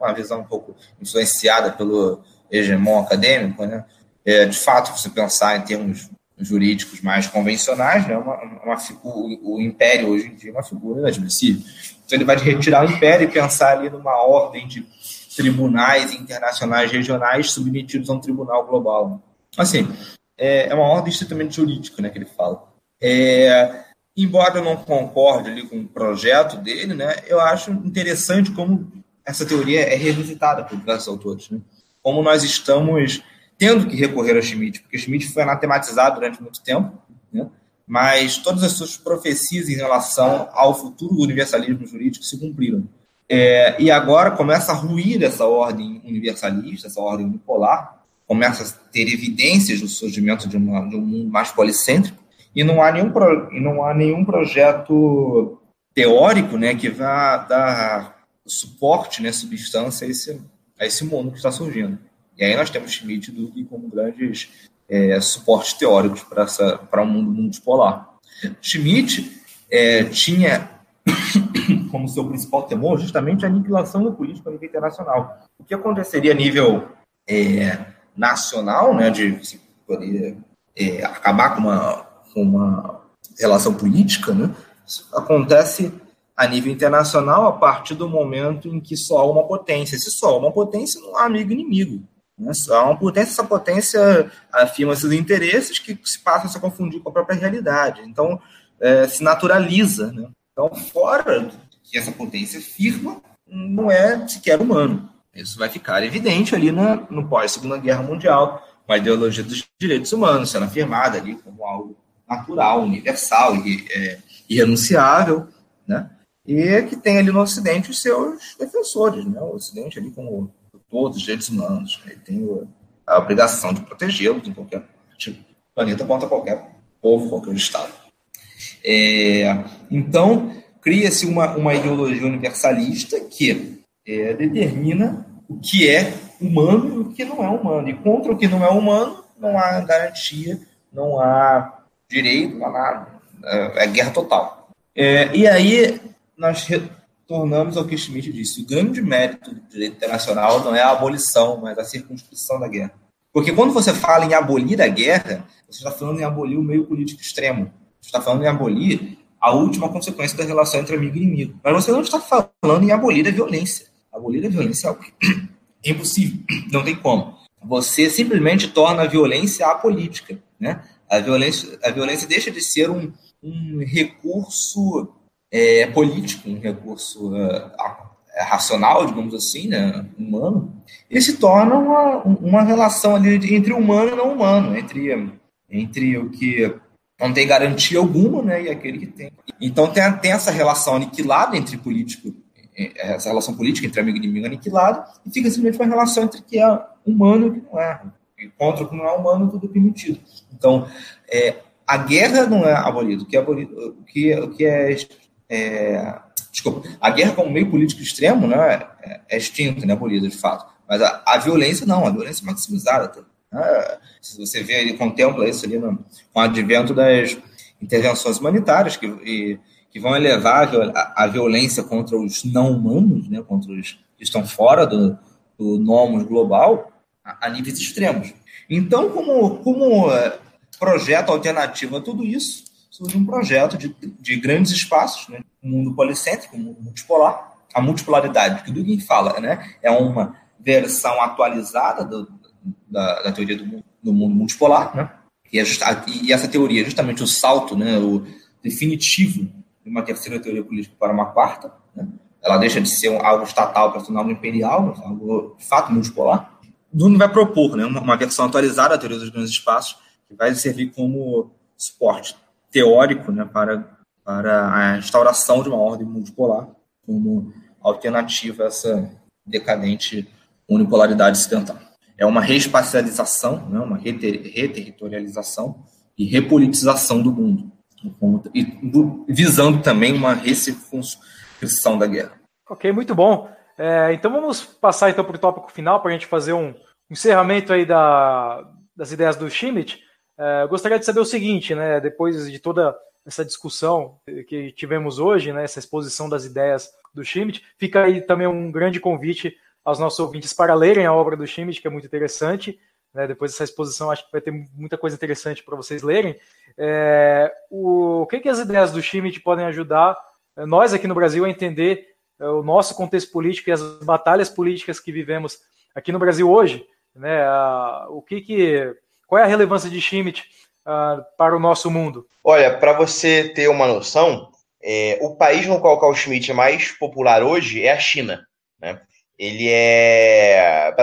uma visão um pouco influenciada pelo hegemon acadêmico, né? É, de fato, você pensar em termos jurídicos mais convencionais, né? Uma, uma, o, o, império hoje em dia é uma figura inadmissível. Então ele vai retirar o império e pensar ali numa ordem de tribunais internacionais regionais submetidos a um tribunal global. Assim, é, é uma ordem estritamente jurídica, né, que ele fala. É, embora eu não concorde ali com o projeto dele, né, eu acho interessante como essa teoria é revisitada por diversos autores. Né? Como nós estamos tendo que recorrer a Schmidt, porque Schmidt foi anatematizado durante muito tempo, né? mas todas as suas profecias em relação ao futuro universalismo jurídico se cumpriram. É, e agora começa a ruir essa ordem universalista, essa ordem unipolar, começa a ter evidências do surgimento de, uma, de um mundo mais policêntrico, e não há nenhum, pro, e não há nenhum projeto teórico né, que vá dar suporte, né, substância a esse, a esse mundo que está surgindo. E aí nós temos Schmidt e como grandes é, suportes teóricos para um mundo multipolar. Schmidt é, tinha como seu principal temor justamente a aniquilação do político a nível internacional. O que aconteceria a nível é, nacional, né, de se poder é, acabar com uma, com uma relação política, né, acontece a nível internacional a partir do momento em que só uma potência. Se só uma potência, não há amigo inimigo. Né? Há uma potência, essa potência afirma seus interesses que se passam a se confundir com a própria realidade. Então, é, se naturaliza. Né? Então, fora que essa potência firma, não é sequer humano. Isso vai ficar evidente ali no pós-Segunda Guerra Mundial, com a ideologia dos direitos humanos sendo afirmada ali como algo natural, universal e é, irrenunciável, né? e que tem ali no Ocidente os seus defensores, né? O Ocidente ali como todos os direitos humanos, né? ele tem a obrigação de protegê-los em qualquer planeta contra qualquer povo, qualquer estado. É, então cria-se uma, uma ideologia universalista que é, determina o que é humano e o que não é humano. E contra o que não é humano, não há garantia, não há direito, não há nada. É, é guerra total. É, e aí nós retornamos ao que Schmidt disse. O grande mérito do direito internacional não é a abolição, mas a circunscrição da guerra. Porque quando você fala em abolir a guerra, você está falando em abolir o meio político extremo. Você está falando em abolir a última consequência da relação entre amigo e inimigo. Mas você não está falando em abolir a violência. Abolir a violência é algo é impossível, não tem como. Você simplesmente torna a violência apolítica. Né? A, violência, a violência deixa de ser um, um recurso é, político, um recurso uh, racional, digamos assim, né, humano, ele se torna uma, uma relação ali entre humano e não humano, entre, entre o que não tem garantia alguma né, e aquele que tem. Então tem, tem essa relação aniquilada entre político, essa relação política entre amigo e inimigo aniquilada, e fica simplesmente uma relação entre que é humano e que não é. Contra o que não é humano, tudo permitido. Então, é, a guerra não é abolida. O que é, abolido, o que, o que é, é desculpa, a guerra como meio político extremo né, é, é extinta, né, abolida, de fato. Mas a, a, violência não, a violência é maximizada. Tá? Ah, se você vê, ele contempla isso ali no, com o advento das intervenções humanitárias que, e, que vão elevar a, a, violência contra os não humanos, né, contra os que estão fora do, do nomos global, a, a níveis extremos. Então, como, como é, projeto alternativo a tudo isso, surge um projeto de, de grandes espaços, né? um mundo policêntrico, um mundo multipolar. A multipolaridade, que o Dugin fala, né? é uma versão atualizada do, da, da, teoria do mundo, do mundo multipolar, né? e, é just, e, essa teoria é justamente o salto né? o definitivo de uma terceira teoria política para uma quarta. Né? Ela deixa de ser algo estatal para tornar algo imperial, algo de fato multipolar. Dugin vai propor né? uma, uma versão atualizada da teoria dos grandes espaços, que vai servir como suporte teórico né, para, para a instauração de uma ordem multipolar como alternativa a essa decadente unipolaridade ocidental. É uma reespacialização, né, uma reterritorialização e repolitização do mundo, e visando também uma recircunscrição da guerra. Ok, muito bom. É, então vamos passar então para o tópico final para a gente fazer um encerramento aí da, das ideias do Schmidt. É, gostaria de saber o seguinte, né, depois de toda essa discussão que tivemos hoje, né, essa exposição das ideias do Schmidt, fica aí também um grande convite aos nossos ouvintes para lerem a obra do Schmidt, que é muito interessante. Né, depois dessa exposição, acho que vai ter muita coisa interessante para vocês lerem. É, o, o que, que as ideias do Schmidt podem ajudar é, nós aqui no Brasil a entender é, o nosso contexto político e as batalhas políticas que vivemos aqui no Brasil hoje? Né, a, o que, que qual é a relevância de Schmidt uh, para o nosso mundo? Olha, para você ter uma noção, é, o país no qual o Schmidt é mais popular hoje é a China. Né? Ele é,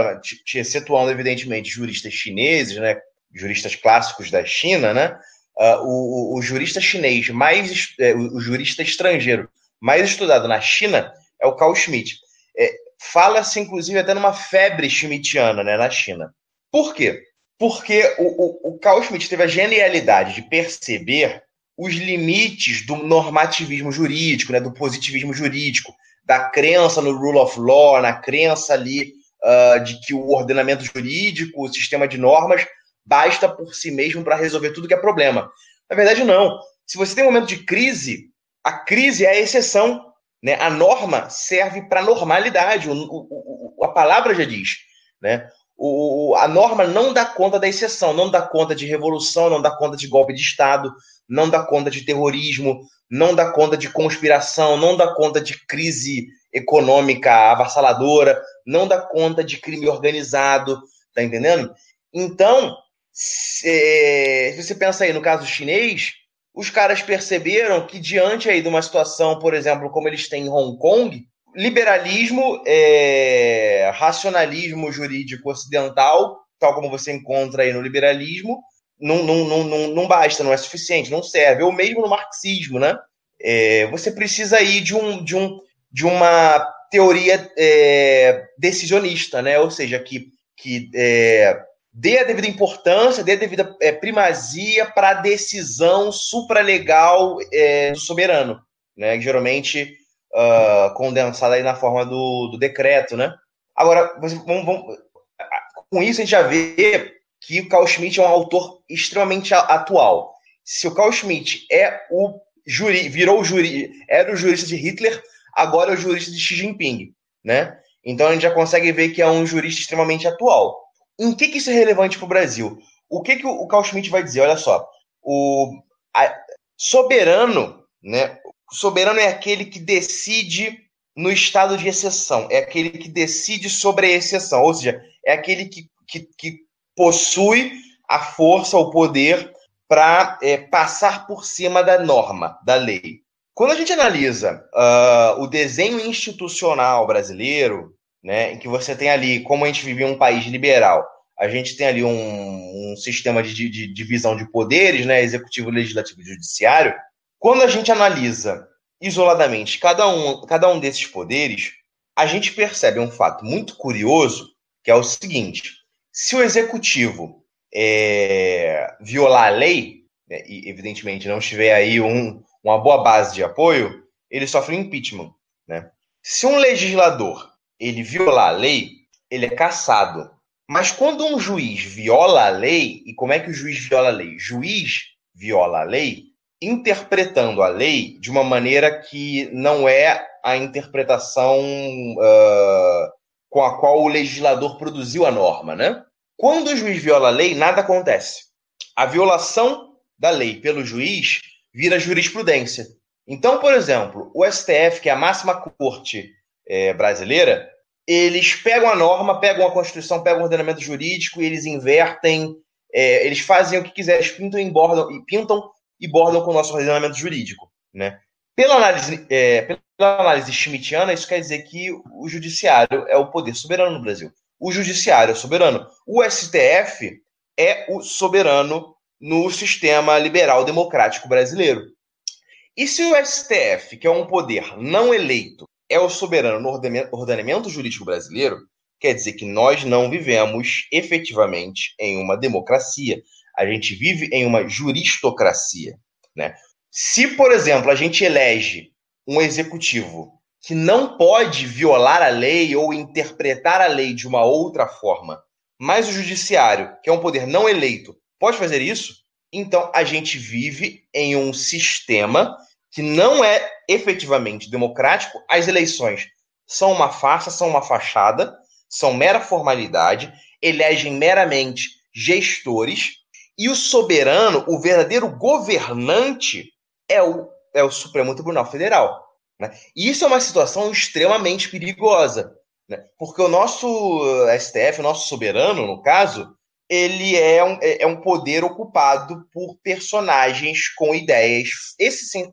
excetuando evidentemente juristas chineses, né, juristas clássicos da China, né, uh, o, o, jurista chinês mais, é, o jurista estrangeiro mais estudado na China é o Carl Schmitt. É, Fala-se inclusive até numa febre schmittiana né, na China. Por quê? Porque o, o, o Carl Schmitt teve a genialidade de perceber os limites do normativismo jurídico, né, do positivismo jurídico, da crença no rule of law, na crença ali uh, de que o ordenamento jurídico, o sistema de normas, basta por si mesmo para resolver tudo que é problema. Na verdade, não. Se você tem um momento de crise, a crise é a exceção. Né? A norma serve para normalidade. O, o, o, a palavra já diz. Né? O, a norma não dá conta da exceção, não dá conta de revolução, não dá conta de golpe de Estado, não dá conta de terrorismo, não dá conta de conspiração, não dá conta de crise econômica avassaladora, não dá conta de crime organizado, tá entendendo? Então, se, se você pensa aí no caso chinês, os caras perceberam que diante aí de uma situação, por exemplo, como eles têm em Hong Kong, liberalismo, é, racionalismo jurídico ocidental, tal como você encontra aí no liberalismo, não, não, não, não, basta, não é suficiente, não serve. Ou mesmo no marxismo, né? É, você precisa aí de, um, de, um, de uma teoria é, decisionista, né? Ou seja, que, que é, dê a devida importância, dê a devida é, primazia para a decisão supralegal é, do soberano, né? Geralmente uh, condensada aí na forma do, do decreto, né? Agora, vamos, vamos, com isso a gente já vê que o Carl Schmitt é um autor extremamente atual. Se o Carl Schmitt é o juri, virou o juri, era o jurista de Hitler, agora é o jurista de Xi Jinping, né? Então a gente já consegue ver que é um jurista extremamente atual. Em que, que isso é relevante para o Brasil? O que, que o Carl Schmitt vai dizer? Olha só, o a, soberano, né? Soberano é aquele que decide no estado de exceção, é aquele que decide sobre a exceção, ou seja, é aquele que, que, que possui a força, o poder para é, passar por cima da norma, da lei. Quando a gente analisa uh, o desenho institucional brasileiro, né, em que você tem ali, como a gente vive em um país liberal, a gente tem ali um, um sistema de, de, divisão de poderes, né, executivo, legislativo e judiciário. Quando a gente analisa isoladamente cada um, cada um desses poderes, a gente percebe um fato muito curioso, que é o seguinte: se o executivo é, violar a lei, né, e evidentemente não tiver aí um, uma boa base de apoio, ele sofre um impeachment. Né? Se um legislador ele violar a lei, ele é caçado. Mas quando um juiz viola a lei, e como é que o juiz viola a lei? Juiz viola a lei interpretando a lei de uma maneira que não é a interpretação uh, com a qual o legislador produziu a norma, né? Quando o juiz viola a lei, nada acontece. A violação da lei pelo juiz vira jurisprudência. Então, por exemplo, o STF, que é a máxima corte é, brasileira, eles pegam a norma, pegam a Constituição, pegam o ordenamento jurídico eles invertem, é, eles fazem o que quiserem, eles pintam e bordam, e pintam e bordam com o nosso ordenamento jurídico. Né? Pela análise, é, pela análise schmittiana, isso quer dizer que o judiciário é o poder soberano no Brasil. O judiciário é soberano. O STF é o soberano no sistema liberal democrático brasileiro. E se o STF, que é um poder não eleito, é o soberano no ordenamento jurídico brasileiro, quer dizer que nós não vivemos efetivamente em uma democracia. A gente vive em uma juristocracia. Né? Se, por exemplo, a gente elege um executivo que não pode violar a lei ou interpretar a lei de uma outra forma, mas o judiciário, que é um poder não eleito, pode fazer isso, então a gente vive em um sistema que não é efetivamente democrático. As eleições são uma farsa, são uma fachada, são mera formalidade, elegem meramente gestores, e o soberano, o verdadeiro governante, é o, é o Supremo Tribunal Federal. Né? E isso é uma situação extremamente perigosa, né? porque o nosso STF, o nosso soberano, no caso, ele é um, é, é um poder ocupado por personagens com ideias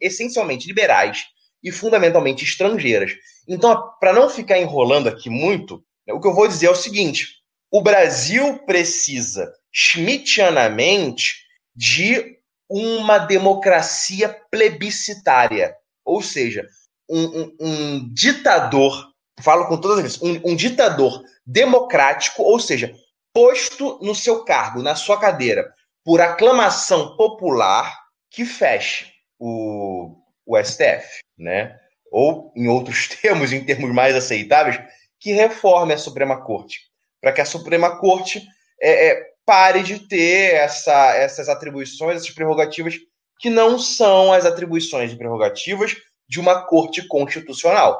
essencialmente liberais e fundamentalmente estrangeiras. Então, para não ficar enrolando aqui muito, né, o que eu vou dizer é o seguinte: o Brasil precisa, schmittianamente, de uma democracia plebiscitária, ou seja, um, um, um ditador, falo com todas as um, um ditador democrático, ou seja, posto no seu cargo, na sua cadeira, por aclamação popular, que feche o, o STF, né? Ou, em outros termos, em termos mais aceitáveis, que reforme a Suprema Corte, para que a Suprema Corte é, é, pare de ter essa, essas atribuições, essas prerrogativas que não são as atribuições e prerrogativas de uma corte constitucional.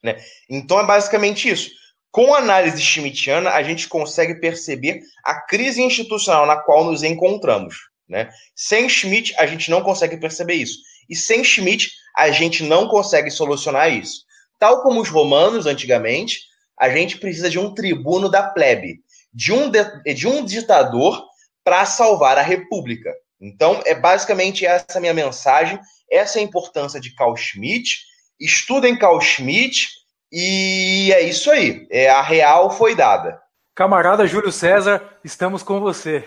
Né? Então é basicamente isso. Com a análise schmittiana, a gente consegue perceber a crise institucional na qual nos encontramos. Né? Sem Schmitt, a gente não consegue perceber isso. E sem Schmitt, a gente não consegue solucionar isso. Tal como os romanos, antigamente, a gente precisa de um tribuno da plebe, de um, de, de um ditador para salvar a república. Então, é basicamente essa minha mensagem, essa é a importância de Carl Schmitt. Estudem Carl Schmitt, e é isso aí. É, a real foi dada. Camarada Júlio César, estamos com você.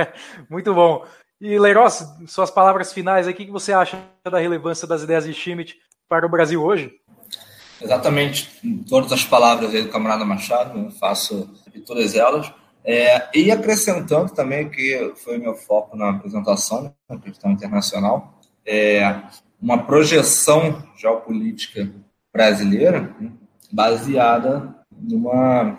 Muito bom. E Leiros, suas palavras finais aqui, o que você acha da relevância das ideias de Schmidt para o Brasil hoje? Exatamente, todas as palavras do camarada Machado, eu faço de todas elas. É, e acrescentando também que foi meu foco na apresentação, na questão internacional, é, uma projeção geopolítica brasileira, né, baseada numa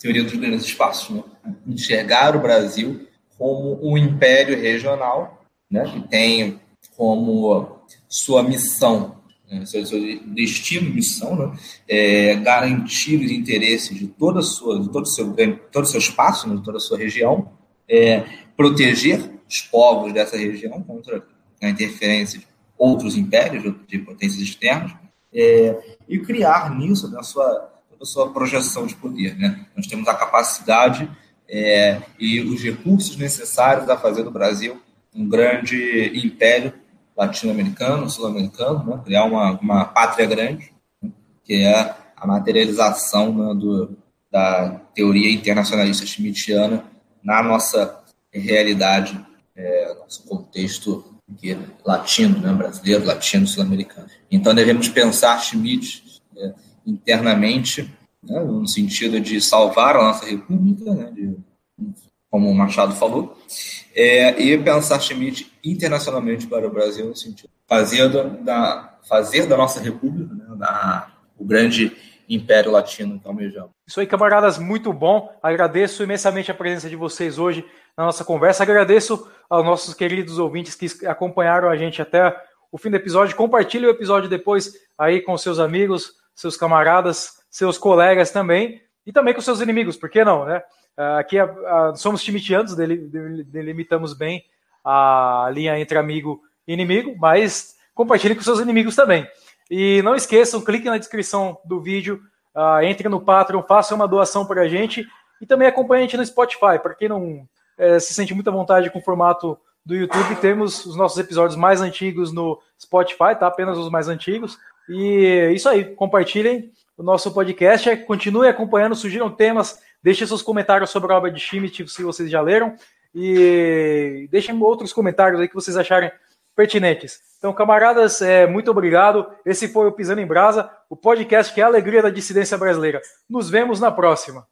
teoria dos grandes espaços, né? enxergar o Brasil como um império regional, né? que tem como sua missão, né? seu, seu destino, missão, né? é garantir os interesses de toda sua, de todo o seu todo seu espaço, né? de toda a sua região, é, proteger os povos dessa região contra a interferência de outros impérios, de potências externas, é, e criar nisso né, a, sua, a sua projeção de poder. Né? Nós temos a capacidade é, e os recursos necessários a fazer do Brasil um grande império latino-americano, sul-americano, né? criar uma, uma pátria grande, né? que é a materialização né, do, da teoria internacionalista schmittiana na nossa realidade, é, nosso contexto aqui, latino, né, brasileiro, latino, sul-americano. Então devemos pensar Schmitt é, internamente, né, no sentido de salvar a nossa república, né, de, como o Machado falou, é, e pensar Schmidt internacionalmente para o Brasil, no sentido fazer da, fazer da nossa república né, da, o grande império latino que almejamos. Isso aí, camaradas, muito bom. Agradeço imensamente a presença de vocês hoje na nossa conversa. Agradeço aos nossos queridos ouvintes que acompanharam a gente até o fim do episódio. Compartilhe o episódio depois aí com seus amigos, seus camaradas, seus colegas também e também com seus inimigos, por que não, né? Ah, aqui somos timitianos, delimitamos bem a linha entre amigo e inimigo, mas compartilhe com seus inimigos também. E não esqueçam, clique na descrição do vídeo, uh, entre no Patreon, faça uma doação para a gente e também acompanhe a gente no Spotify. Para quem não é, se sente muita vontade com o formato do YouTube, temos os nossos episódios mais antigos no Spotify, tá? Apenas os mais antigos. E é isso aí, compartilhem o nosso podcast, continue acompanhando, sugiram temas, deixem seus comentários sobre a obra de Schmidt, se vocês já leram, e deixem outros comentários aí que vocês acharem pertinentes. Então, camaradas, é, muito obrigado. Esse foi o Pisando em Brasa, o podcast que é a alegria da dissidência brasileira. Nos vemos na próxima.